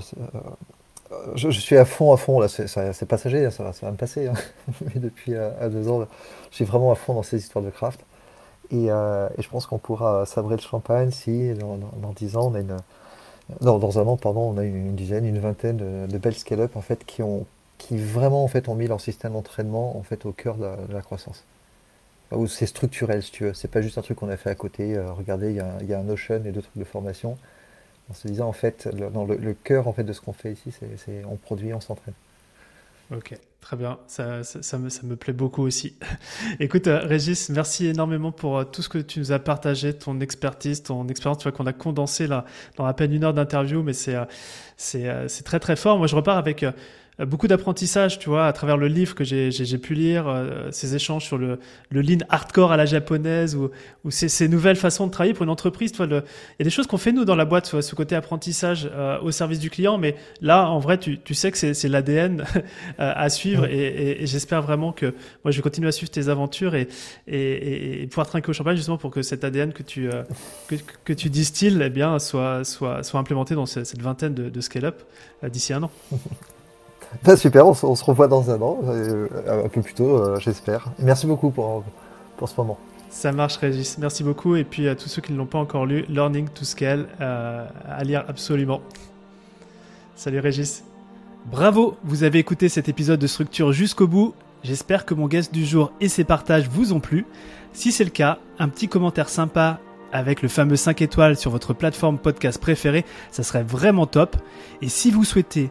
Je, suis à fond, à fond, là, c'est passager, ça va, ça va me passer. Hein. Mais depuis à deux ans, je suis vraiment à fond dans ces histoires de craft. Euh, et, je pense qu'on pourra sabrer le champagne si dans, dans, 10 ans, on a une, dans un an, pardon, on a une, dizaine, une vingtaine de, belles scale-up en fait, qui, ont, qui vraiment en fait, ont mis leur système d'entraînement en fait, au cœur de la, croissance. Où c'est structurel, si tu veux. C'est pas juste un truc qu'on a fait à côté. Euh, regardez, il y, a, un Notion et deux trucs de formation. En se disant, en fait, le, le cœur en fait, de ce qu'on fait ici, c'est on produit, on s'entraîne. Ok, très bien. Ça, ça, me, ça, me, plaît beaucoup aussi. Écoute, euh, Régis, merci énormément pour euh, tout ce que tu nous as partagé, ton expertise, ton expérience. Tu vois qu'on a condensé là, dans à peine une heure d'interview, mais c'est, euh, c'est, très très fort. Moi, je repars avec beaucoup d'apprentissage, tu vois, à travers le livre que j'ai pu lire, euh, ces échanges sur le, le lean hardcore à la japonaise ou, ou ces, ces, nouvelles façons de travailler pour une entreprise. Tu vois, il y a des choses qu'on fait nous dans la boîte, tu vois, ce côté apprentissage euh, au service du client, mais là, en vrai, tu, tu sais que c'est l'ADN à suivre et, et, j'espère vraiment que moi, je vais continuer à suivre tes aventures et, et, pouvoir trinquer au champagne justement pour que cet ADN que tu, que, que, tu distilles eh bien, soit, soit, soit implémenté dans cette, vingtaine de, de scale-up d'ici un an. Bah, super, on, se revoit dans un an, euh, un peu plus tôt, euh, j'espère. Merci beaucoup pour, pour ce moment. Ça marche, Régis. Merci beaucoup. Et puis à tous ceux qui ne l'ont pas encore lu, Learning to Scale, euh, à lire absolument. Salut, Régis. Bravo, vous avez écouté cet épisode de Structure jusqu'au bout. J'espère que mon guest du jour et ses partages vous ont plu. Si c'est le cas, un petit commentaire sympa avec le fameux 5 étoiles sur votre plateforme podcast préférée, ça serait vraiment top. Et si vous souhaitez